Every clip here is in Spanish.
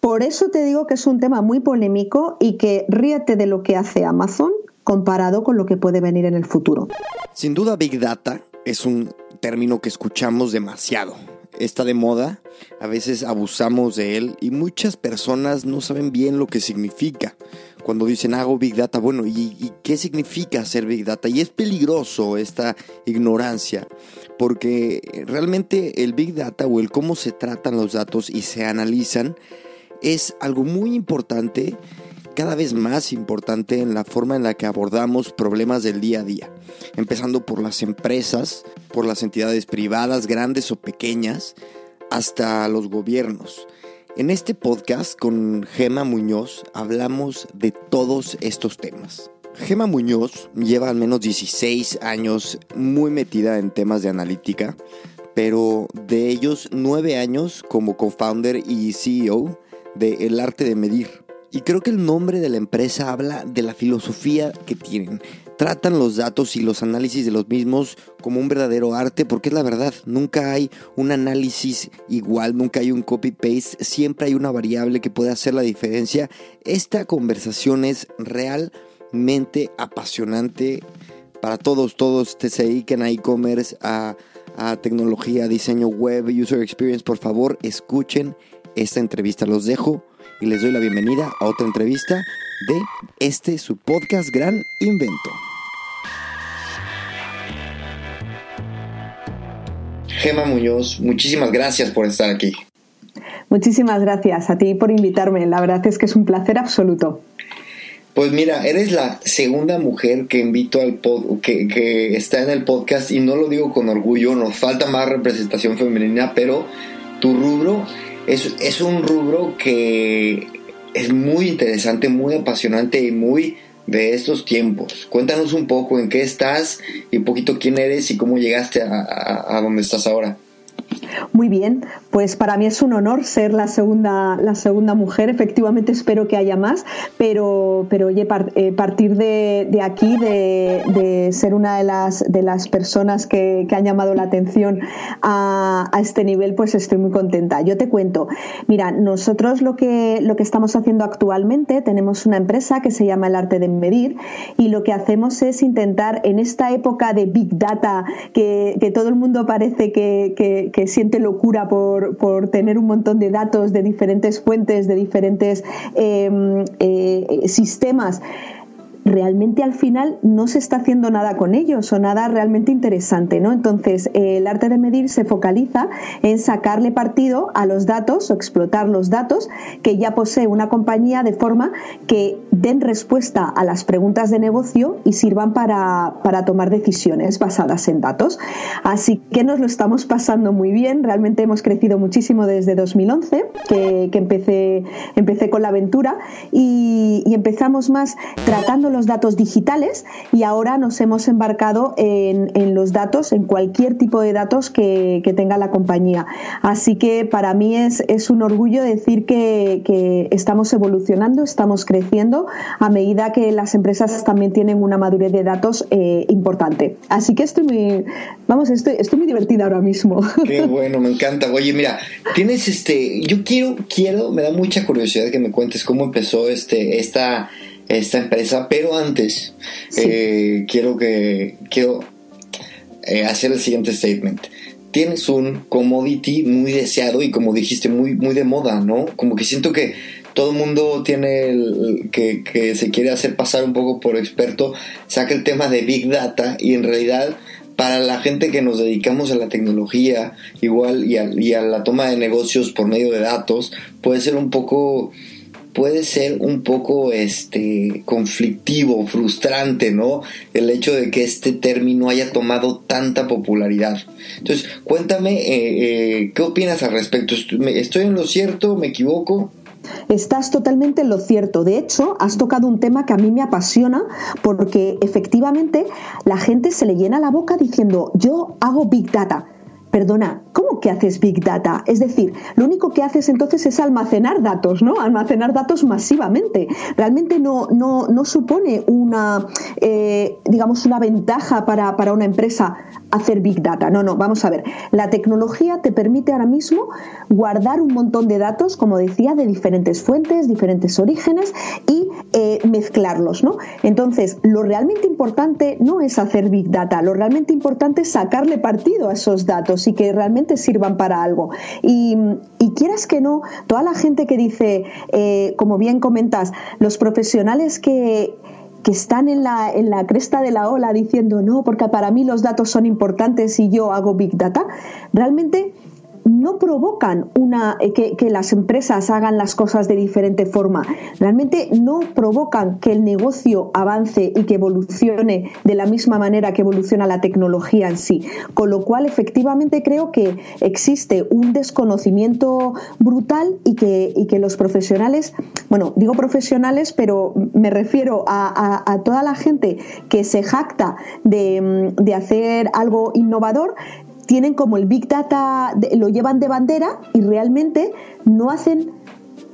Por eso te digo que es un tema muy polémico y que ríete de lo que hace Amazon comparado con lo que puede venir en el futuro. Sin duda, Big Data es un término que escuchamos demasiado. Está de moda, a veces abusamos de él y muchas personas no saben bien lo que significa. Cuando dicen hago Big Data, bueno, ¿y, y qué significa hacer Big Data? Y es peligroso esta ignorancia, porque realmente el Big Data o el cómo se tratan los datos y se analizan es algo muy importante cada vez más importante en la forma en la que abordamos problemas del día a día, empezando por las empresas, por las entidades privadas, grandes o pequeñas, hasta los gobiernos. En este podcast con Gema Muñoz hablamos de todos estos temas. Gema Muñoz lleva al menos 16 años muy metida en temas de analítica, pero de ellos 9 años como co-founder y CEO de El Arte de Medir y creo que el nombre de la empresa habla de la filosofía que tienen. Tratan los datos y los análisis de los mismos como un verdadero arte, porque es la verdad, nunca hay un análisis igual, nunca hay un copy-paste, siempre hay una variable que puede hacer la diferencia. Esta conversación es realmente apasionante para todos, todos que se dediquen a e-commerce, a, a tecnología, diseño web, user experience, por favor, escuchen esta entrevista. Los dejo y les doy la bienvenida a otra entrevista de este su podcast Gran Invento. Gema Muñoz, muchísimas gracias por estar aquí. Muchísimas gracias a ti por invitarme. La verdad es que es un placer absoluto. Pues mira, eres la segunda mujer que invito al pod, que, que está en el podcast y no lo digo con orgullo, nos falta más representación femenina, pero tu rubro es, un rubro que es muy interesante, muy apasionante y muy de estos tiempos. Cuéntanos un poco en qué estás y un poquito quién eres y cómo llegaste a donde estás ahora. Muy bien, pues para mí es un honor ser la segunda, la segunda mujer. Efectivamente espero que haya más, pero, pero oye, eh, partir de, aquí, de, ser una de las, de las personas que, que han llamado la atención a, este nivel, pues estoy muy contenta. Yo te cuento, mira, nosotros lo que, lo que estamos haciendo actualmente, tenemos una empresa que se llama El Arte de Medir y lo que hacemos es intentar en esta época de Big Data, que, que todo el mundo parece que, que siente locura por, por, tener un montón de datos de diferentes fuentes, de diferentes eh, eh, sistemas realmente al final no se está haciendo nada con ellos o nada realmente interesante, ¿no? Entonces, eh, el arte de medir se focaliza en sacarle partido a los datos o explotar los datos que ya posee una compañía de forma que den respuesta a las preguntas de negocio y sirvan para, para tomar decisiones basadas en datos. Así que nos lo estamos pasando muy bien, realmente hemos crecido muchísimo desde 2011, que, que empecé, empecé con la aventura y, y empezamos más tratando los datos digitales y ahora nos hemos embarcado en, en los datos, en cualquier tipo de datos que, que, tenga la compañía. Así que para mí es, es un orgullo decir que, que, estamos evolucionando, estamos creciendo a medida que las empresas también tienen una madurez de datos eh, importante. Así que estoy muy, vamos, estoy, estoy muy divertida ahora mismo. Qué bueno, me encanta. Oye, mira, tienes este, yo quiero, quiero, me da mucha curiosidad que me cuentes cómo empezó este, esta esta empresa, pero antes sí. eh, quiero que quiero eh, hacer el siguiente statement. Tienes un commodity muy deseado y como dijiste muy muy de moda, ¿no? Como que siento que todo el mundo tiene el, que, que se quiere hacer pasar un poco por experto, saca el tema de Big Data y en realidad para la gente que nos dedicamos a la tecnología igual y a, y a la toma de negocios por medio de datos puede ser un poco puede ser un poco este conflictivo, frustrante, ¿no? El hecho de que este término haya tomado tanta popularidad. Entonces, cuéntame, eh, eh, ¿qué opinas al respecto? ¿Estoy en lo cierto? ¿Me equivoco? Estás totalmente en lo cierto. De hecho, has tocado un tema que a mí me apasiona porque efectivamente la gente se le llena la boca diciendo yo hago Big Data Perdona, ¿cómo que haces Big Data? Es decir, lo único que haces entonces es almacenar datos, ¿no? Almacenar datos masivamente. Realmente no, no, no supone una, eh, digamos, una ventaja para, para una empresa hacer Big Data. No, no, vamos a ver. La tecnología te permite ahora mismo guardar un montón de datos, como decía, de diferentes fuentes, diferentes orígenes y eh, mezclarlos, ¿no? Entonces, lo realmente importante no es hacer Big Data, lo realmente importante es sacarle partido a esos datos y que realmente sirvan para algo. Y, quieras que no, toda la gente que dice, eh, como bien comentas, los profesionales que que están en la, en la cresta de la ola diciendo no, porque para mí los datos son importantes y yo hago Big Data, realmente no provocan una, eh, que, las empresas hagan las cosas de diferente forma. Realmente no provocan que el negocio avance y que evolucione de la misma manera que evoluciona la tecnología en sí. Con lo cual, efectivamente, creo que existe un desconocimiento brutal y que, y que los profesionales, bueno, digo profesionales, pero me refiero a, a, toda la gente que se jacta de, de hacer algo innovador, tienen como el Big Data, lo llevan de bandera y realmente no hacen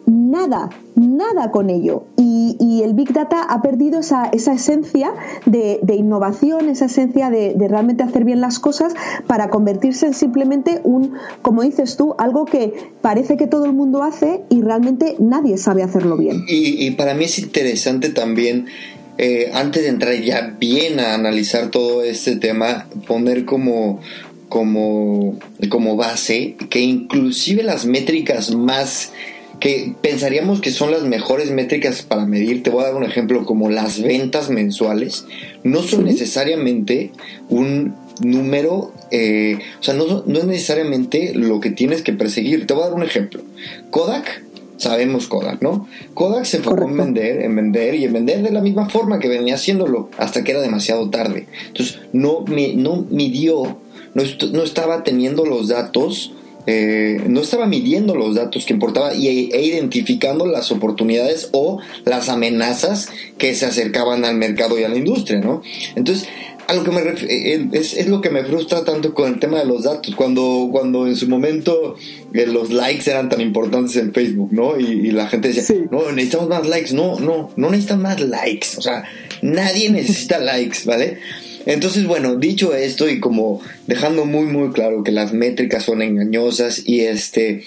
nada, nada con ello. Y, el Big Data ha perdido esa, esa esencia de, innovación, esa esencia de, realmente hacer bien las cosas para convertirse en simplemente un, como dices tú, algo que parece que todo el mundo hace y realmente nadie sabe hacerlo bien. Y, para mí es interesante también. Eh, antes de entrar ya bien a analizar todo este tema, poner como como, como base que inclusive las métricas más que pensaríamos que son las mejores métricas para medir, te voy a dar un ejemplo como las ventas mensuales, no son necesariamente un número, eh, o sea, no, no, es necesariamente lo que tienes que perseguir. Te voy a dar un ejemplo. Kodak, sabemos Kodak, ¿no? Kodak se enfocó en vender, en vender y en vender de la misma forma que venía haciéndolo hasta que era demasiado tarde. Entonces, no, me, no midió no, estaba teniendo los datos, eh, no estaba midiendo los datos que importaba y, e identificando las oportunidades o las amenazas que se acercaban al mercado y a la industria, ¿no? Entonces, a lo que me eh, eh, es, lo que me frustra tanto con el tema de los datos. Cuando, cuando en su momento los likes eran tan importantes en Facebook, ¿no? Y, la gente decía, no, necesitamos más likes. No, no, no necesitan más likes. O sea, nadie necesita likes, ¿vale? Entonces, bueno, dicho esto y como dejando muy muy claro que las métricas son engañosas y este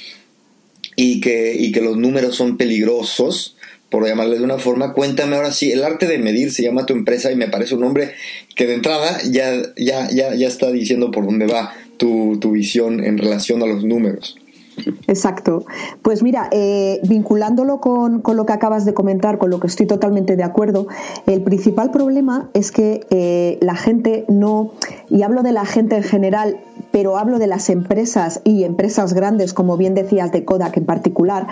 y que, y que los números son peligrosos, por llamarle de una forma, cuéntame ahora sí, el arte de medir se llama tu empresa y me parece un nombre que de entrada ya, ya, ya, ya está diciendo por dónde va tu, tu visión en relación a los números. Exacto. Pues mira, eh, vinculándolo con, lo que acabas de comentar, con lo que estoy totalmente de acuerdo, el principal problema es que eh, la gente no, y hablo de la gente en general, pero hablo de las empresas y empresas grandes, como bien decías de Kodak en particular,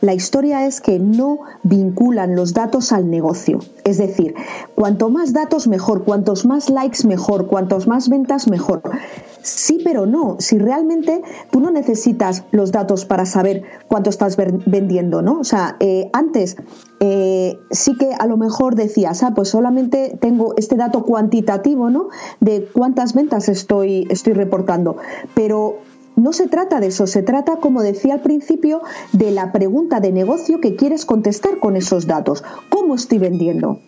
la historia es que no vinculan los datos al negocio. Es decir, cuanto más datos mejor, cuantos más likes mejor, cuantos más ventas mejor. Sí, pero no. Si realmente tú no necesitas los datos para saber cuánto estás vendiendo, ¿no? O sea, eh, antes eh, sí que a lo mejor decías, ah, pues solamente tengo este dato cuantitativo, ¿no? De cuántas ventas estoy, estoy reportando. Pero no se trata de eso, se trata, como decía al principio, de la pregunta de negocio que quieres contestar con esos datos. ¿Cómo estoy vendiendo?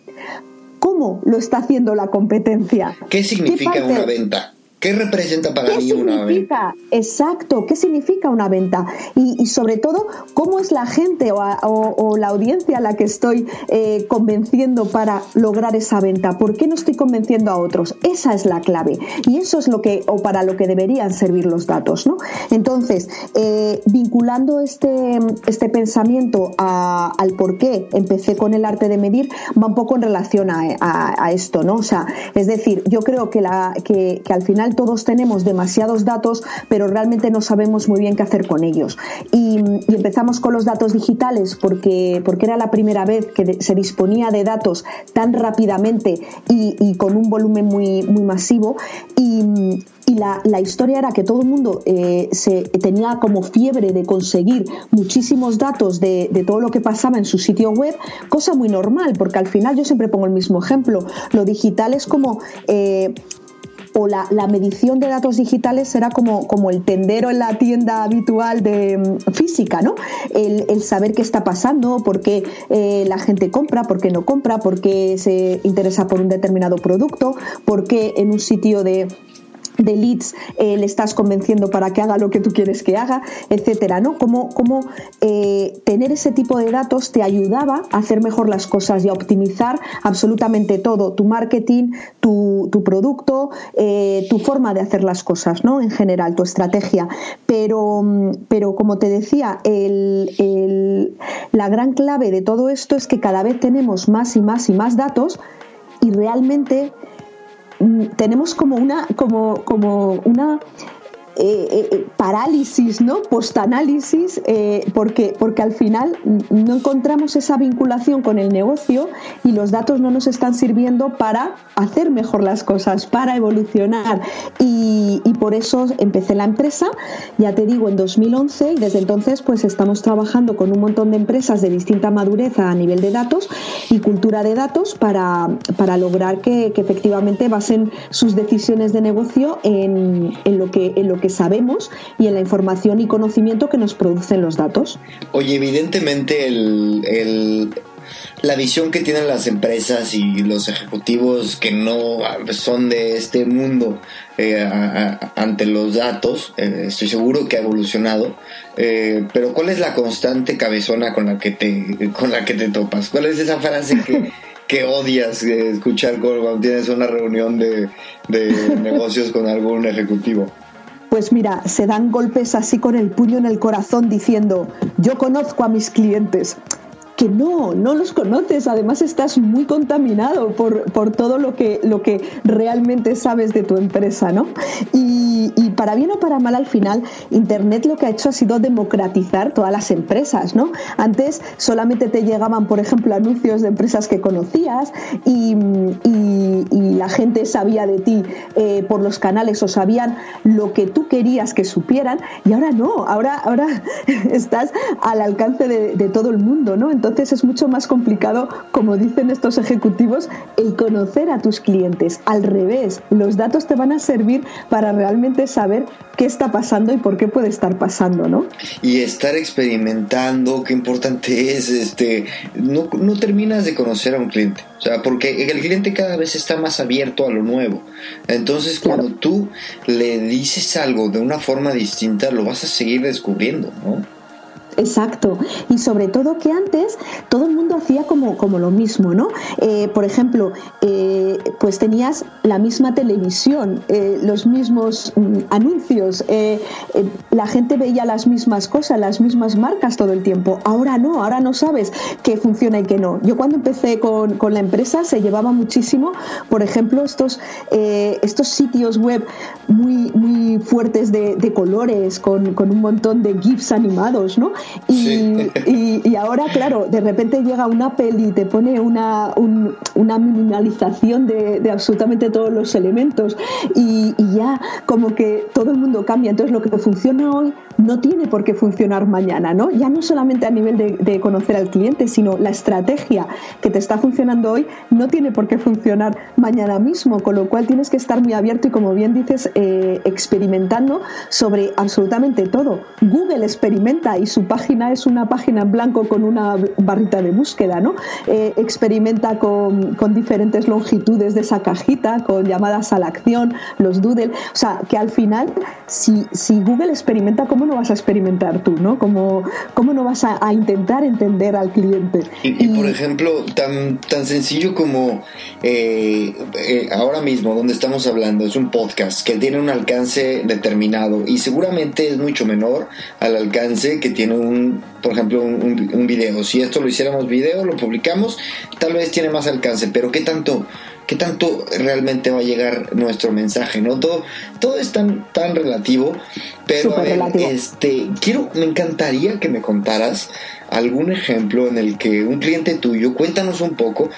¿Cómo lo está haciendo la competencia? ¿Qué significa una venta? ¿Qué representa para mí una venta? Exacto, ¿qué significa una venta? Y, sobre todo, ¿cómo es la gente o, la audiencia a la que estoy eh, convenciendo para lograr esa venta? ¿Por qué no estoy convenciendo a otros? Esa es la clave. Y eso es lo que, o para lo que deberían servir los datos, ¿no? Entonces, eh, vinculando este, este pensamiento al por qué empecé con el arte de medir, va un poco en relación a, esto, ¿no? O sea, es decir, yo creo que, la, que al final todos tenemos demasiados datos, pero realmente no sabemos muy bien qué hacer con ellos. Y, empezamos con los datos digitales porque, porque era la primera vez que se disponía de datos tan rápidamente y, con un volumen muy, muy masivo. Y, la, historia era que todo el mundo eh, se tenía como fiebre de conseguir muchísimos datos de, todo lo que pasaba en su sitio web, cosa muy normal, porque al final yo siempre pongo el mismo ejemplo. Lo digital es como eh, o la, medición de datos digitales será como, como el tendero en la tienda habitual de mm, física, ¿no? El, saber qué está pasando, por qué eh, la gente compra, por qué no compra, por qué se interesa por un determinado producto, por qué en un sitio de de leads eh, le estás convenciendo para que haga lo que tú quieres que haga, etcétera, ¿no? Como, como eh, tener ese tipo de datos te ayudaba a hacer mejor las cosas y a optimizar absolutamente todo, tu marketing, tu, producto, eh, tu forma de hacer las cosas, ¿no? En general, tu estrategia. Pero, pero como te decía, la gran clave de todo esto es que cada vez tenemos más y más y más datos y realmente tenemos como una, como, como una eh, eh, eh, parálisis, ¿no? Postanálisis, porque, porque al final no encontramos esa vinculación con el negocio y los datos no nos están sirviendo para hacer mejor las cosas, para evolucionar. Y, y, por eso empecé la empresa, ya te digo, en 2011 y desde entonces pues estamos trabajando con un montón de empresas de distinta madurez a nivel de datos y cultura de datos para, para lograr que, que efectivamente basen sus decisiones de negocio en, en lo que, en lo que sabemos y en la información y conocimiento que nos producen los datos. Oye, evidentemente el, la visión que tienen las empresas y los ejecutivos que no son de este mundo eh, ante los datos, eh, estoy seguro que ha evolucionado, eh, pero ¿cuál es la constante cabezona con la que te, con la que te topas? ¿Cuál es esa frase que, que odias escuchar cuando tienes una reunión de, de negocios con algún ejecutivo? Pues mira, se dan golpes así con el puño en el corazón diciendo, yo conozco a mis clientes que no, no los conoces, además estás muy contaminado por, por todo lo que, lo que realmente sabes de tu empresa, ¿no? Y, para bien o para mal al final, Internet lo que ha hecho ha sido democratizar todas las empresas, ¿no? Antes solamente te llegaban, por ejemplo, anuncios de empresas que conocías y, y, y la gente sabía de ti eh, por los canales o sabían lo que tú querías que supieran y ahora no, ahora, ahora estás al alcance de, de todo el mundo, ¿no? Entonces, entonces es mucho más complicado, como dicen estos ejecutivos, el conocer a tus clientes. Al revés, los datos te van a servir para realmente saber qué está pasando y por qué puede estar pasando, ¿no? Y estar experimentando, qué importante es, este, no, no terminas de conocer a un cliente. O sea, porque el cliente cada vez está más abierto a lo nuevo. Entonces, cuando tú le dices algo de una forma distinta, lo vas a seguir descubriendo, ¿no? Exacto. Y sobre todo que antes todo el mundo hacía como, como lo mismo, ¿no? Eh, por ejemplo, eh, pues tenías la misma televisión, eh, los mismos mm, anuncios, la gente veía las mismas cosas, las mismas marcas todo el tiempo. Ahora no, ahora no sabes qué funciona y qué no. Yo cuando empecé con, la empresa se llevaba muchísimo, por ejemplo, estos, estos sitios web muy, muy fuertes de, colores, con, con un montón de GIFs animados, ¿no? Y, ahora, claro, de repente llega una peli y te pone una, una minimalización de, absolutamente todos los elementos y, ya como que todo el mundo cambia. Entonces lo que funciona hoy no tiene por qué funcionar mañana, ¿no? Ya no solamente a nivel de, conocer al cliente, sino la estrategia que te está funcionando hoy no tiene por qué funcionar mañana mismo, con lo cual tienes que estar muy abierto y como bien dices, eh, experimentando sobre absolutamente todo. Google experimenta y su página es una página en blanco con una barrita de búsqueda, ¿no? Eh, experimenta con, diferentes longitudes de esa cajita, con llamadas a la acción, los doodle. O sea, que al final, si, si Google experimenta, ¿cómo no vas a experimentar tú, ¿no? ¿Cómo, cómo no vas a, intentar entender al cliente? Y, por ejemplo, tan, tan sencillo como eh, eh, ahora mismo, donde estamos hablando, es un podcast que tiene un alcance determinado y seguramente es mucho menor al alcance que tiene un, por ejemplo, un, un, video. Si esto lo hiciéramos video, lo publicamos, tal vez tiene más alcance, pero ¿qué tanto, qué tanto realmente va a llegar nuestro mensaje, ¿no? Todo, todo es tan, tan relativo, pero este, quiero, me encantaría que me contaras algún ejemplo en el que un cliente tuyo, cuéntanos un poco,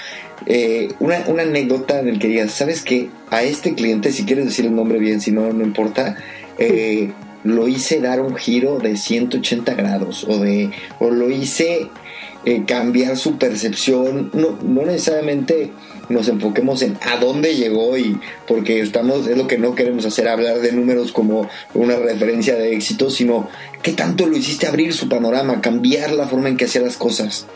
eh, una, una, anécdota en el que digas, ¿sabes qué? A este cliente, si quieres decir el nombre bien, si no, no importa, eh, lo hice dar un giro de 180 grados o, de, o lo hice eh, cambiar su percepción, no, no necesariamente nos enfoquemos en a dónde llegó y porque estamos, es lo que no queremos hacer, hablar de números como una referencia de éxito, sino qué tanto lo hiciste abrir su panorama, cambiar la forma en que hacía las cosas.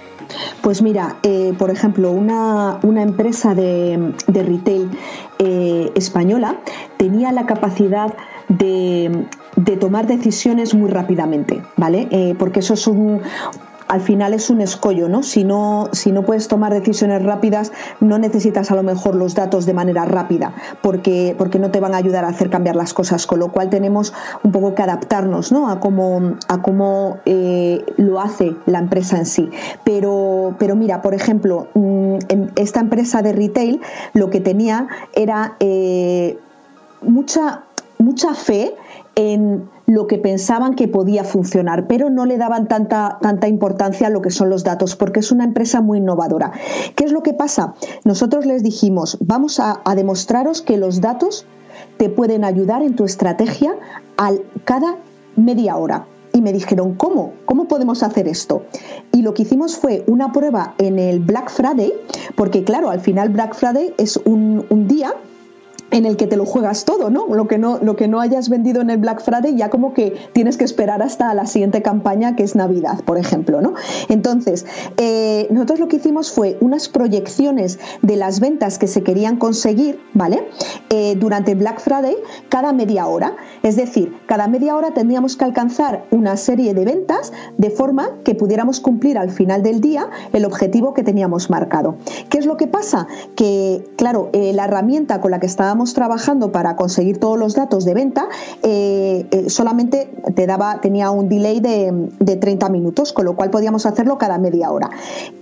Pues mira, eh, por ejemplo, una, empresa de, retail eh, española tenía la capacidad de, tomar decisiones muy rápidamente, ¿vale? Eh, porque eso es un, al final es un escollo, ¿no? Si no, si no puedes tomar decisiones rápidas, no necesitas a lo mejor los datos de manera rápida, porque, porque no te van a ayudar a hacer cambiar las cosas, con lo cual tenemos un poco que adaptarnos ¿no? a cómo, a cómo eh, lo hace la empresa en sí. Pero, pero mira, por ejemplo, mm, esta empresa de retail lo que tenía era eh, mucha, mucha fe en lo que pensaban que podía funcionar, pero no le daban tanta, tanta importancia a lo que son los datos, porque es una empresa muy innovadora. ¿Qué es lo que pasa? Nosotros les dijimos, vamos a, demostraros que los datos te pueden ayudar en tu estrategia al, cada media hora. Y me dijeron, ¿cómo? ¿Cómo podemos hacer esto? Y lo que hicimos fue una prueba en el Black Friday, porque claro, al final Black Friday es un, un día en el que te lo juegas todo, ¿no? Lo que no, lo que no hayas vendido en el Black Friday ya como que tienes que esperar hasta la siguiente campaña que es Navidad, por ejemplo, ¿no? Entonces, eh, nosotros lo que hicimos fue unas proyecciones de las ventas que se querían conseguir, ¿vale? Eh, durante Black Friday cada media hora. Es decir, cada media hora tendríamos que alcanzar una serie de ventas de forma que pudiéramos cumplir al final del día el objetivo que teníamos marcado. ¿Qué es lo que pasa? Que, claro, eh, la herramienta con la que estábamos trabajando para conseguir todos los datos de venta, eh, eh, solamente te daba, tenía un delay de, de 30 minutos, con lo cual podíamos hacerlo cada media hora.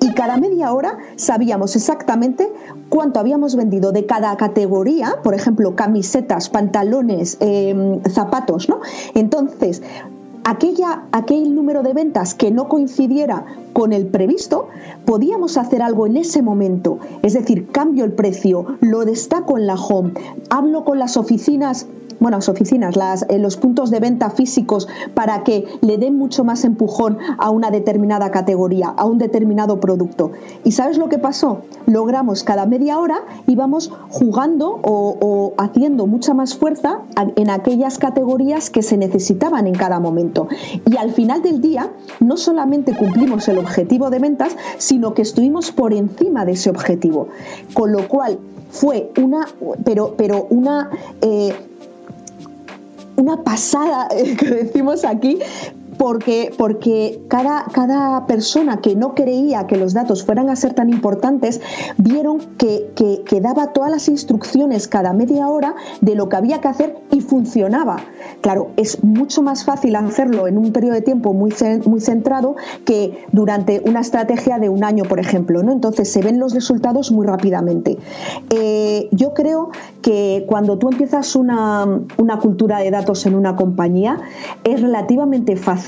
Y cada media hora sabíamos exactamente cuánto habíamos vendido de cada categoría, por ejemplo, camisetas, pantalones, em, zapatos, ¿no? Entonces, aquella, aquel número de ventas que no coincidiera con el previsto, podíamos hacer algo en ese momento. Es decir, cambio el precio, lo destaco en la home, hablo con las oficinas bueno, las oficinas, eh, los puntos de venta físicos para que le den mucho más empujón a una determinada categoría, a un determinado producto. ¿Y sabes lo que pasó? Logramos cada media hora íbamos jugando o, o haciendo mucha más fuerza en aquellas categorías que se necesitaban en cada momento. Y al final del día, no solamente cumplimos el objetivo de ventas, sino que estuvimos por encima de ese objetivo. Con lo cual, fue una, pero, pero una eh, una pasada que decimos aquí porque, porque cada, cada persona que no creía que los datos fueran a ser tan importantes, vieron que, que, daba todas las instrucciones cada media hora de lo que había que hacer y funcionaba. Claro, es mucho más fácil hacerlo en un periodo de tiempo muy, muy centrado que durante una estrategia de un año, por ejemplo. ¿no? Entonces se ven los resultados muy rápidamente. Eh, yo creo que cuando tú empiezas una, una cultura de datos en una compañía, es relativamente fácil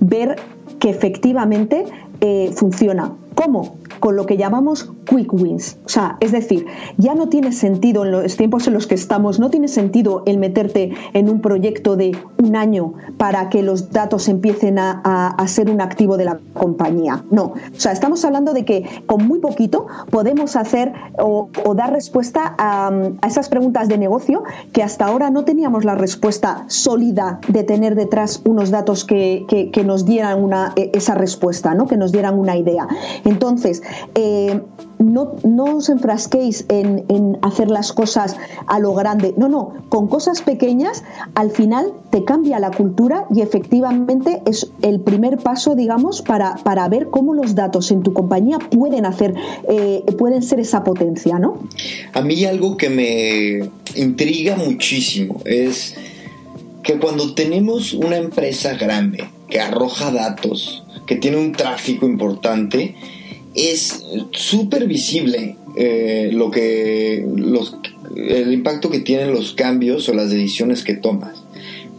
ver que efectivamente eh, funciona. ¿Cómo? Con lo que llamamos quick wins. O sea, es decir, ya no tiene sentido en los tiempos en los que estamos, no tiene sentido el meterte en un proyecto de un año para que los datos empiecen a, ser un activo de la compañía. No, o sea, estamos hablando de que con muy poquito podemos hacer o, dar respuesta a, esas preguntas de negocio que hasta ahora no teníamos la respuesta sólida de tener detrás unos datos que, nos dieran una, e, esa respuesta, ¿no? que nos dieran una idea. Entonces, eh, no, no os enfrasquéis en, hacer las cosas a lo grande. No, no, con cosas pequeñas al final te cambia la cultura y efectivamente es el primer paso, digamos, para, para ver cómo los datos en tu compañía pueden hacer, eh, pueden ser esa potencia, ¿no? A mí algo que me intriga muchísimo es que cuando tenemos una empresa grande que arroja datos, que tiene un tráfico importante, es súper visible eh, lo que los, el impacto que tienen los cambios o las decisiones que tomas.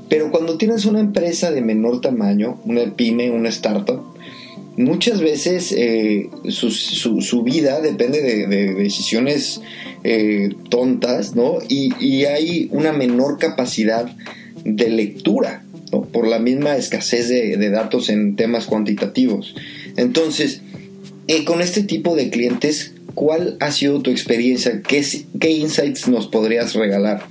Pero cuando tienes una empresa de menor tamaño, una pyme, una startup, muchas veces eh, su, su, vida depende de, decisiones eh, tontas, ¿no? Y, hay una menor capacidad de lectura, ¿no? Por la misma escasez de, de datos en temas cuantitativos. Entonces, eh, con este tipo de clientes, ¿cuál ha sido tu experiencia? ¿Qué, ¿Qué insights nos podrías regalar?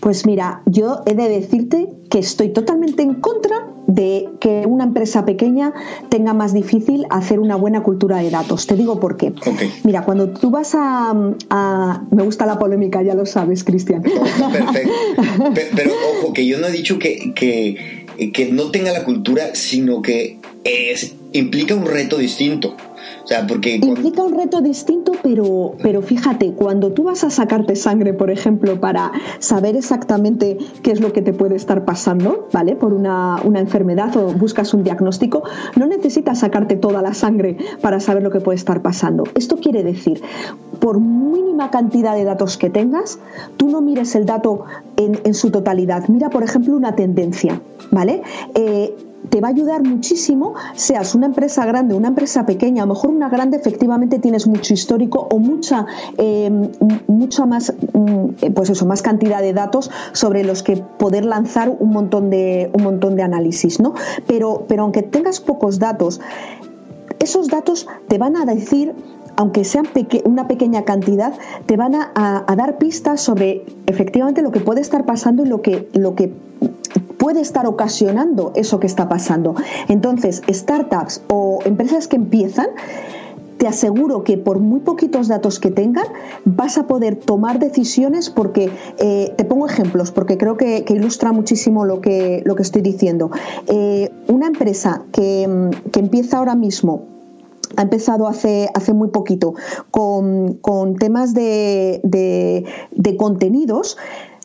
Pues mira, yo he de decirte que estoy totalmente en contra de que una empresa pequeña tenga más difícil hacer una buena cultura de datos. Te digo por qué. Mira, cuando tú vas a, Me gusta la polémica, ya lo sabes, Cristian. perfecto. Pero, ojo, que yo no he dicho que, que, que no tenga la cultura, sino que es, implica un reto distinto porque... Implica un reto distinto, pero, pero fíjate, cuando tú vas a sacarte sangre, por ejemplo, para saber exactamente qué es lo que te puede estar pasando, ¿vale? Por una, una enfermedad o buscas un diagnóstico, no necesitas sacarte toda la sangre para saber lo que puede estar pasando. Esto quiere decir, por mínima cantidad de datos que tengas, tú no mires el dato en, en su totalidad. Mira, por ejemplo, una tendencia, ¿vale? Eh, te va a ayudar muchísimo, seas una empresa grande, una empresa pequeña, a lo mejor una grande efectivamente tienes mucho histórico o mucha, eh, mucha más, mm, eh, pues eso, más cantidad de datos sobre los que poder lanzar un montón de, un montón de análisis, ¿no? Pero, pero aunque tengas pocos datos, esos datos te van a decir aunque sean una pequeña cantidad, te van a, dar pistas sobre efectivamente lo que puede estar pasando y lo que, lo que puede estar ocasionando eso que está pasando. Entonces, startups o empresas que empiezan, te aseguro que por muy poquitos datos que tengan vas a poder tomar decisiones porque eh, te pongo ejemplos porque creo que, ilustra muchísimo lo que, lo que estoy diciendo. Eh, una empresa que, empieza ahora mismo ha empezado hace, hace muy poquito con, temas de, de contenidos,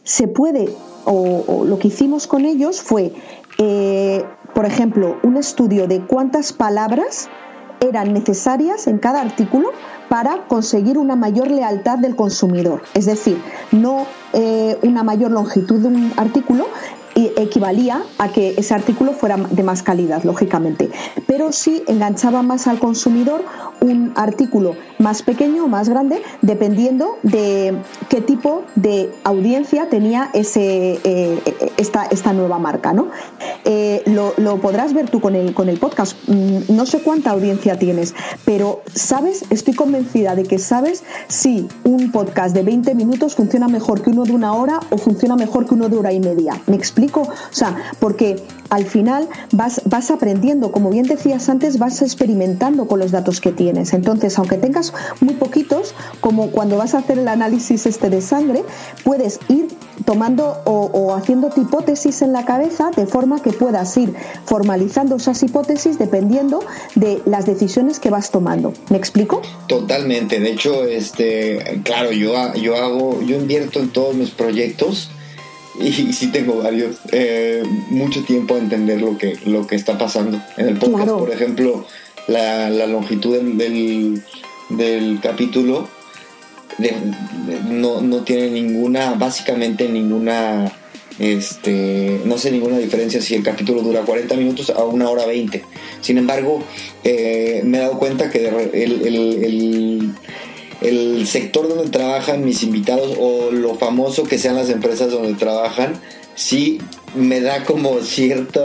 se puede o, lo que hicimos con ellos fue, eh, por ejemplo, un estudio de cuántas palabras eran necesarias en cada artículo para conseguir una mayor lealtad del consumidor. Es decir, no eh, una mayor longitud de un artículo, equivalía a que ese artículo fuera de más calidad, lógicamente. Pero sí enganchaba más al consumidor un artículo más pequeño o más grande, dependiendo de qué tipo de audiencia tenía ese, eh, esta, esta, nueva marca. ¿no? Eh, lo, podrás ver tú con el, con el podcast. Mm, no sé cuánta audiencia tienes, pero sabes, estoy convencida de que sabes si un podcast de 20 minutos funciona mejor que uno de una hora o funciona mejor que uno de hora y media. ¿Me explico? O sea, porque al final vas, vas aprendiendo, como bien decías antes, vas experimentando con los datos que tienes. Entonces, aunque tengas muy poquitos, como cuando vas a hacer el análisis este de sangre, puedes ir tomando o, haciendo hipótesis en la cabeza de forma que puedas ir formalizando esas hipótesis dependiendo de las decisiones que vas tomando. ¿Me explico? Totalmente. De hecho, este, claro, yo, yo hago, yo invierto en todos mis proyectos y sí tengo varios, eh, mucho tiempo a entender lo que, lo que está pasando. En el podcast, por ejemplo, la, longitud del, del, capítulo no, no, tiene ninguna, básicamente ninguna, este, no sé ninguna diferencia si el capítulo dura 40 minutos a una hora 20. Sin embargo, eh, me he dado cuenta que el el sector donde trabajan mis invitados o lo famoso que sean las empresas donde trabajan, sí me da como cierta,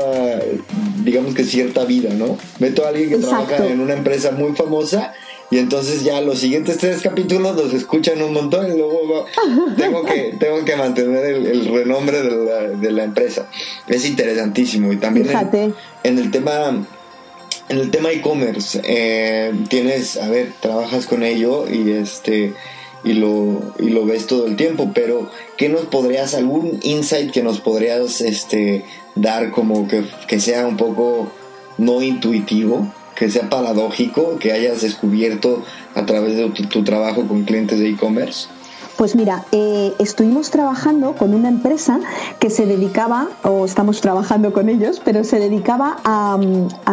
digamos que cierta vida, ¿no? Meto a alguien que trabaja en una empresa muy famosa y entonces ya los siguientes tres capítulos los escuchan un montón y luego tengo, que, tengo que mantener el, renombre de la, de la, empresa. Es interesantísimo y también en el tema en el tema e-commerce, eh, tienes, a ver, trabajas con ello y este y lo, y lo ves todo el tiempo, pero ¿qué nos podrías, algún insight que nos podrías este, dar como que, que sea un poco no intuitivo, que sea paradójico, que hayas descubierto a través de tu trabajo con clientes de e-commerce? Pues mira, eh, estuvimos trabajando con una empresa que se dedicaba, o estamos trabajando con ellos, pero se dedicaba a,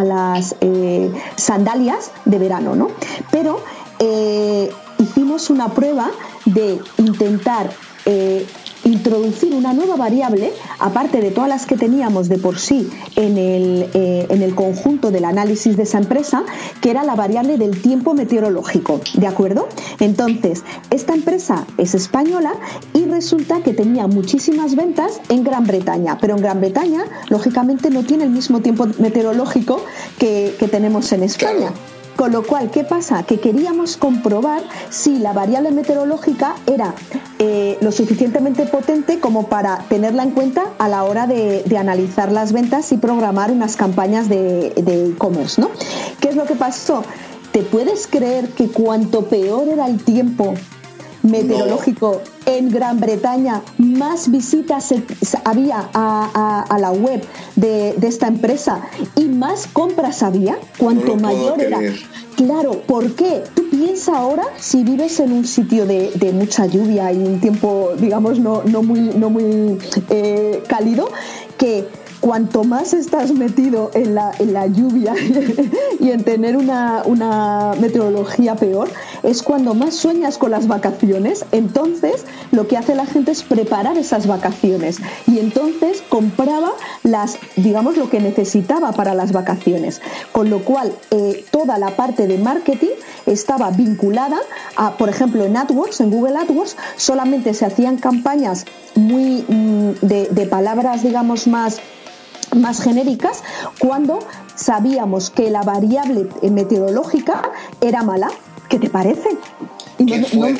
las eh, sandalias de verano, ¿no? Pero eh, hicimos una prueba de intentar introducir una nueva variable, aparte de todas las que teníamos de por sí en el, eh, en el conjunto del análisis de esa empresa, que era la variable del tiempo meteorológico. ¿De acuerdo? Entonces, esta empresa es española y resulta que tenía muchísimas ventas en Gran Bretaña, pero en Gran Bretaña, lógicamente, no tiene el mismo tiempo meteorológico que, tenemos en España. Con lo cual, ¿qué pasa? Que queríamos comprobar si la variable meteorológica era eh, lo suficientemente potente como para tenerla en cuenta a la hora de, analizar las ventas y programar unas campañas de e-commerce, ¿no? ¿Qué es lo que pasó? ¿Te puedes creer que cuanto peor era el tiempo meteorológico en Gran Bretaña, más visitas había a, la web de, esta empresa y más compras había, cuanto mayor era. Claro, ¿por qué? Tú piensa ahora si vives en un sitio de, mucha lluvia y un tiempo, digamos, no, no muy, no muy eh, cálido, que cuanto más estás metido en la, en la lluvia y en tener una, una, meteorología peor, es cuando más sueñas con las vacaciones. Entonces, lo que hace la gente es preparar esas vacaciones y entonces compraba las, digamos, lo que necesitaba para las vacaciones. Con lo cual, eh, toda la parte de marketing estaba vinculada a, por ejemplo, en AdWords, en Google AdWords, solamente se hacían campañas muy mm, de, de palabras, digamos, más más genéricas cuando sabíamos que la variable meteorológica era mala. ¿Qué te parece?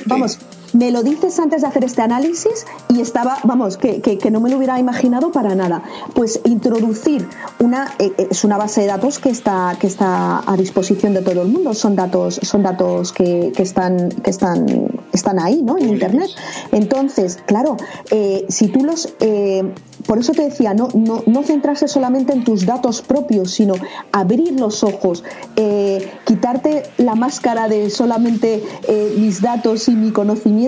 vamos, me lo dices antes de hacer este análisis y estaba, vamos, que, que, no me lo hubiera imaginado para nada. Pues introducir una, eh, eh, es una base de datos que está, que está a disposición de todo el mundo. Son datos, son datos que, que están, que están, están ahí, ¿no? En internet. Entonces, claro, eh, si tú los por eso te decía, no, no, no, centrarse solamente en tus datos propios, sino abrir los ojos, quitarte la máscara de solamente mis datos y mi conocimiento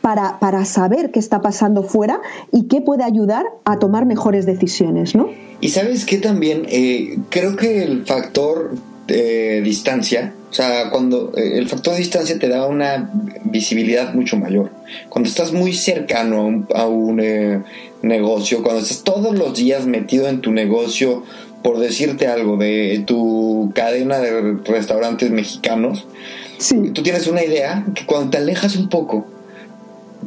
para, para saber qué está pasando fuera y qué puede ayudar a tomar mejores decisiones, ¿no? Y sabes que también eh, creo que el factor de distancia, o sea, cuando el factor distancia te da una visibilidad mucho mayor. Cuando estás muy cercano a un, negocio, cuando estás todos los días metido en tu negocio, por decirte algo, de tu cadena de restaurantes mexicanos, tú tienes una idea que cuando te alejas un poco,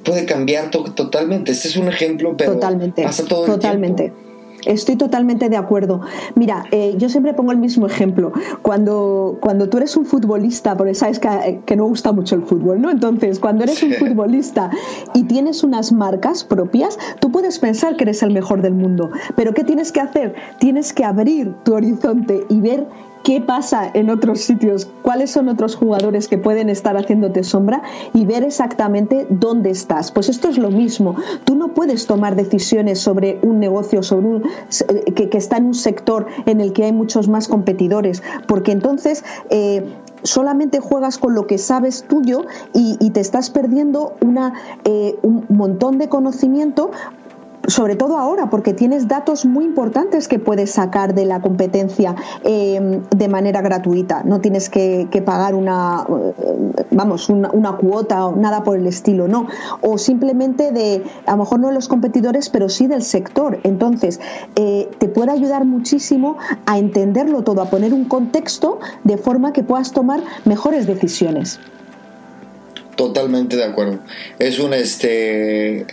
puede cambiar totalmente. Este es un ejemplo, pero totalmente, pasa todo totalmente. el tiempo. Estoy totalmente de acuerdo. Mira, eh, yo siempre pongo el mismo ejemplo. Cuando, cuando tú eres un futbolista, porque sabes que, que, no gusta mucho el fútbol, ¿no? Entonces, cuando eres un futbolista y tienes unas marcas propias, tú puedes pensar que eres el mejor del mundo. Pero ¿qué tienes que hacer? Tienes que abrir tu horizonte y ver qué pasa en otros sitios, cuáles son otros jugadores que pueden estar haciéndote sombra y ver exactamente dónde estás. Pues esto es lo mismo. Tú no puedes tomar decisiones sobre un negocio, sobre un, eh, que, está en un sector en el que hay muchos más competidores, porque entonces eh, solamente juegas con lo que sabes tuyo y, te estás perdiendo una, eh, un montón de conocimiento sobre todo ahora, porque tienes datos muy importantes que puedes sacar de la competencia em, de manera gratuita. No tienes que, pagar una, eh, vamos, una, cuota o nada por el estilo, no. O simplemente de, a lo mejor no de los competidores, pero sí del sector. Entonces, eh, te puede ayudar muchísimo a entenderlo todo, a poner un contexto de forma que puedas tomar mejores decisiones. Totalmente de acuerdo. Es un este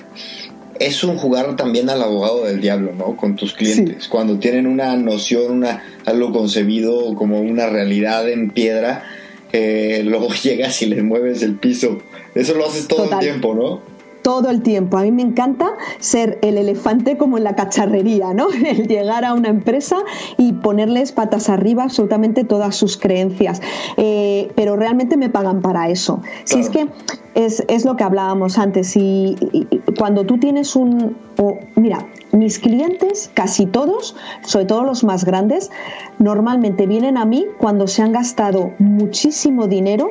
es un jugar también al abogado del diablo, ¿no? Con tus clientes. Cuando tienen una noción, una, algo concebido como una realidad en piedra, eh, luego llegas y les mueves el piso. Eso lo haces todo el tiempo, ¿no? Todo el tiempo. A mí me encanta ser el elefante como en la cacharrería, ¿no? El llegar a una empresa y ponerles patas arriba absolutamente todas sus creencias. Eh, pero realmente me pagan para eso. Si es que es, lo que hablábamos antes. Y, cuando tú tienes un. mira, mis clientes, casi todos, sobre todo los más grandes, normalmente vienen a mí cuando se han gastado muchísimo dinero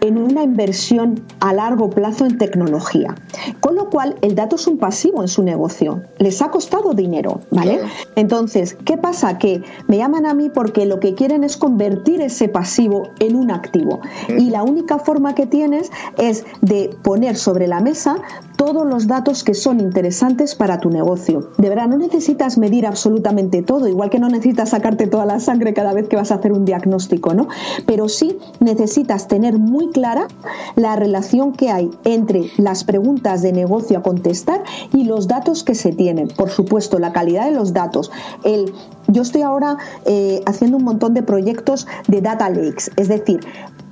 en una inversión a largo plazo en tecnología. Con lo cual, el dato es un pasivo en su negocio. Les ha costado dinero, ¿vale? Entonces, ¿qué pasa? Que me llaman a mí porque lo que quieren es convertir ese pasivo en un activo. Y la única forma que tienes es de poner sobre la mesa todos los datos que son interesantes para tu negocio. De verdad, no necesitas medir absolutamente todo, igual que no necesitas sacarte toda la sangre cada vez que vas a hacer un diagnóstico, ¿no? Pero sí necesitas tener muy clara la relación que hay entre las preguntas de negocio a contestar y los datos que se tienen. Por supuesto, la calidad de los datos. El, yo estoy ahora eh, haciendo un montón de proyectos de data lakes, es decir,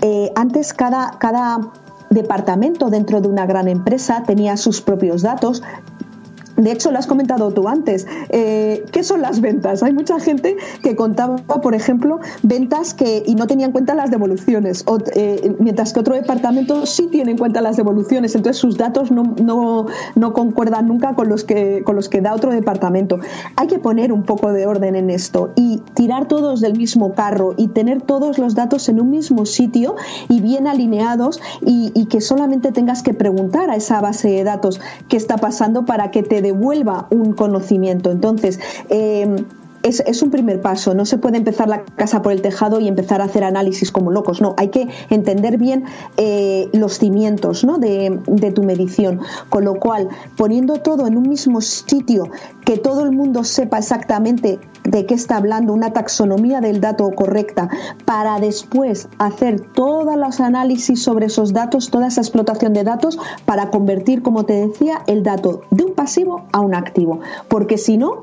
eh, antes cada, cada departamento dentro de una gran empresa tenía sus propios datos, de hecho, lo has comentado tú antes. Eh, ¿Qué son las ventas? Hay mucha gente que contaba, por ejemplo, ventas que y no tenía en cuenta las devoluciones, eh, mientras que otro departamento sí tiene en cuenta las devoluciones. Entonces, sus datos no, no, no, concuerdan nunca con los, que, con los que da otro departamento. Hay que poner un poco de orden en esto y tirar todos del mismo carro y tener todos los datos en un mismo sitio y bien alineados y, y que solamente tengas que preguntar a esa base de datos qué está pasando para que te devuelva un conocimiento. Entonces, eh, es, un primer paso. No se puede empezar la casa por el tejado y empezar a hacer análisis como locos. No, hay que entender bien eh, los cimientos ¿no? de, de, tu medición. Con lo cual, poniendo todo en un mismo sitio, que todo el mundo sepa exactamente de qué está hablando, una taxonomía del dato correcta, para después hacer todos los análisis sobre esos datos, toda esa explotación de datos, para convertir, como te decía, el dato de un pasivo a un activo. Porque si no,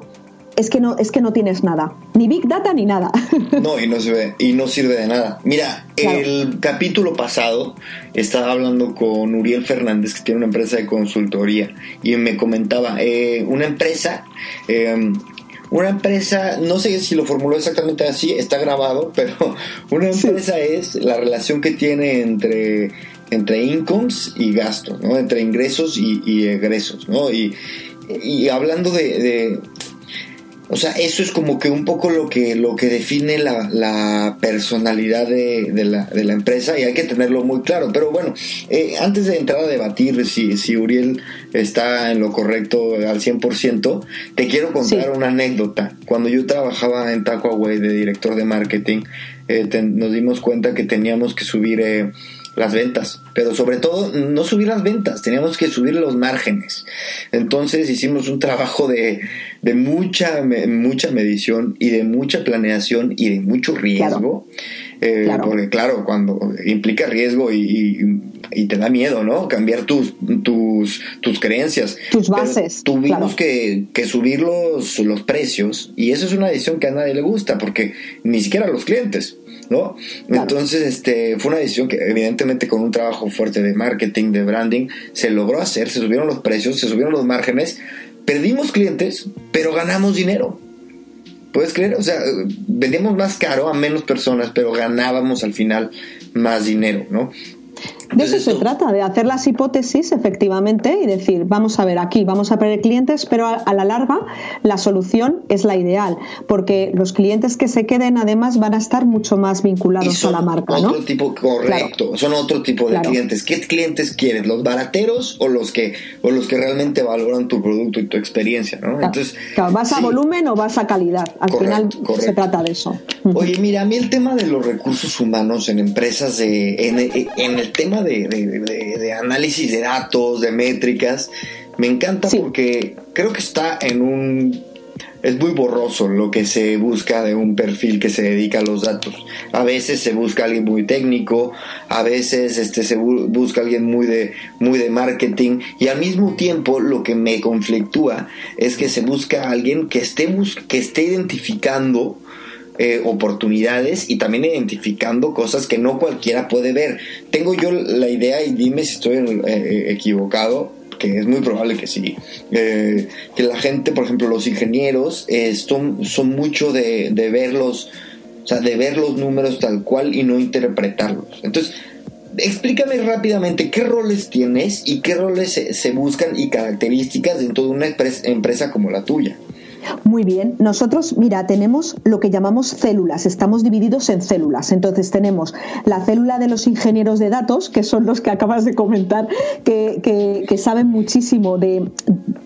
es que no es que no tienes nada, ni big data ni nada. No, y no sirve y no sirve de nada. Mira, el capítulo pasado estaba hablando con Uriel Fernández que tiene una empresa de consultoría y me comentaba eh, una empresa em, una empresa, no sé si lo formuló exactamente así, está grabado, pero una empresa es la relación que tiene entre, entre incomes y gastos, ¿no? entre ingresos y, egresos. ¿no? Y, y hablando de, o sea, eso es como que un poco lo que, lo que define la, personalidad de, la, de, la, empresa y hay que tenerlo muy claro. Pero bueno, eh, antes de entrar a debatir si, si Uriel está en lo correcto al 100%, te quiero contar una anécdota. Cuando yo trabajaba en Tacoaway de director de marketing, eh, nos dimos cuenta que teníamos que subir... Eh, las ventas, pero sobre todo no subir las ventas, teníamos que subir los márgenes. Entonces hicimos un trabajo de, de mucha, mucha medición y de mucha planeación y de mucho riesgo. Eh, porque claro, cuando implica riesgo y, y, te da miedo, ¿no? Cambiar tus, tus, tus creencias. Tus bases. tuvimos que, que, subir los, los precios y eso es una decisión que a nadie le gusta porque ni siquiera a los clientes. ¿No? Entonces, este, fue una decisión que evidentemente con un trabajo fuerte de marketing, de branding, se logró hacer, se subieron los precios, se subieron los márgenes, perdimos clientes, pero ganamos dinero. ¿Puedes creer? O sea, vendíamos más caro a menos personas, pero ganábamos al final más dinero, ¿no? De eso se trata, de hacer las hipótesis efectivamente y decir, vamos a ver aquí, vamos a perder clientes, pero a, la larga la solución es la ideal, porque los clientes que se queden además van a estar mucho más vinculados a la marca. Otro tipo, correcto, son otro tipo de clientes. ¿Qué clientes quieres? ¿Los barateros o los que, o los que realmente valoran tu producto y tu experiencia? ¿no? Entonces, ¿Vas a volumen o vas a calidad? Al final se trata de eso. Oye, mira, a mí el tema de los recursos humanos en empresas, de, en, en el tema de, análisis de datos, de métricas. Me encanta porque creo que está en un... Es muy borroso lo que se busca de un perfil que se dedica a los datos. A veces se busca alguien muy técnico, a veces este, se busca alguien muy de, muy de marketing y al mismo tiempo lo que me conflictúa es que se busca alguien que esté, que esté identificando eh, oportunidades y también identificando cosas que no cualquiera puede ver. Tengo yo la idea, y dime si estoy eh, equivocado, que es muy probable que sí, eh, que la gente, por ejemplo, los ingenieros, son, son, mucho de, de ver o sea, de ver los números tal cual y no interpretarlos. Entonces, explícame rápidamente qué roles tienes y qué roles se, se buscan y características dentro de una empresa como la tuya. Muy bien. Nosotros, mira, tenemos lo que llamamos células. Estamos divididos en células. Entonces tenemos la célula de los ingenieros de datos, que son los que acabas de comentar, que, que saben muchísimo de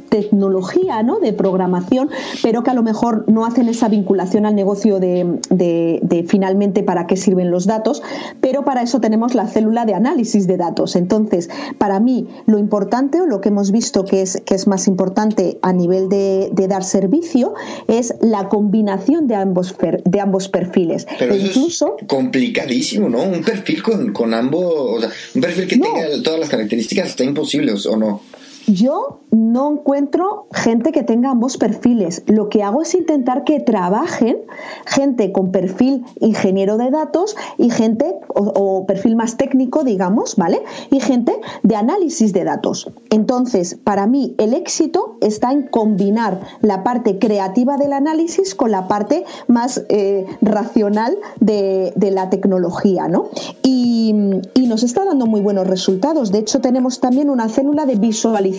tecnología, ¿no? De programación, pero que a lo mejor no hacen esa vinculación al negocio de, de, finalmente para qué sirven los datos, pero para eso tenemos la célula de análisis de datos. Entonces, para mí, lo importante o lo que hemos visto que es, que es más importante a nivel de, dar servicio es la combinación de ambos, de ambos perfiles. Pero e incluso, es complicadísimo, ¿no? Un perfil con, con ambos, o sea, un perfil que tenga todas las características está imposible, ¿o no? Yo no encuentro gente que tenga ambos perfiles. Lo que hago es intentar que trabajen gente con perfil ingeniero de datos y gente o, perfil más técnico, digamos, ¿vale? Y gente de análisis de datos. Entonces, para mí, el éxito está en combinar la parte creativa del análisis con la parte más eh, racional de, la tecnología, ¿no? Y, y nos está dando muy buenos resultados. De hecho, tenemos también una célula de visualización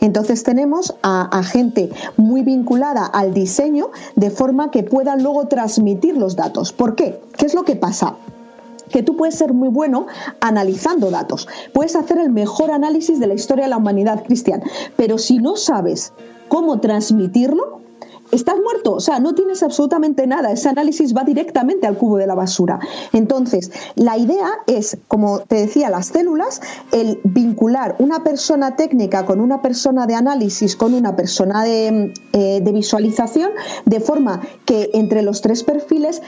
entonces tenemos a, gente muy vinculada al diseño de forma que puedan luego transmitir los datos. ¿Por qué? ¿Qué es lo que pasa? que tú puedes ser muy bueno analizando datos. Puedes hacer el mejor análisis de la historia de la humanidad, Cristian, pero si no sabes cómo transmitirlo, estás muerto, o sea, no tienes absolutamente nada, ese análisis va directamente al cubo de la basura. Entonces, la idea es, como te decía, las células, el vincular una persona técnica con una persona de análisis, con una persona de, eh, visualización, de forma que entre los tres perfiles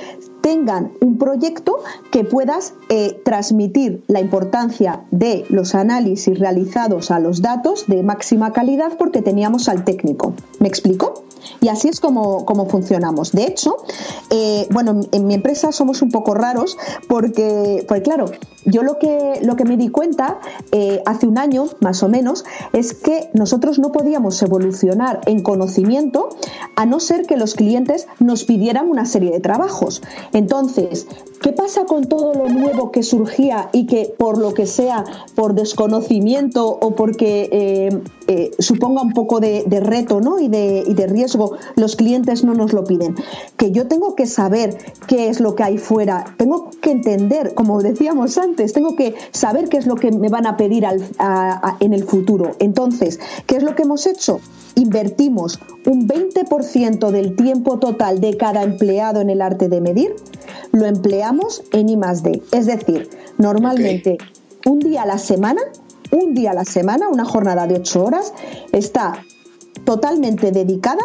tengan un proyecto que puedas eh, transmitir la importancia de los análisis realizados a los datos de máxima calidad porque teníamos al técnico. ¿Me explico? Y así es como, funcionamos. De hecho, eh, bueno, en mi empresa somos un poco raros porque, pues claro, yo lo que, lo que me di cuenta eh, hace un año, más o menos, es que nosotros no podíamos evolucionar en conocimiento a no ser que los clientes nos pidieran una serie de trabajos. Entonces, ¿qué pasa con todo lo nuevo que surgía y que por lo que sea, por desconocimiento o porque eh, eh, suponga un poco de, reto ¿no? y, de, y de riesgo, los clientes no nos lo piden? Que yo tengo que saber qué es lo que hay fuera, tengo que entender, como decíamos antes, tengo que saber qué es lo que me van a pedir en el futuro. Entonces, ¿qué es lo que hemos hecho? Invertimos un 20% del tiempo total de cada empleado en el arte de medir, lo empleamos en I +D. Es decir, normalmente un día a la semana, un día a la semana, una jornada de 8 horas, está totalmente dedicada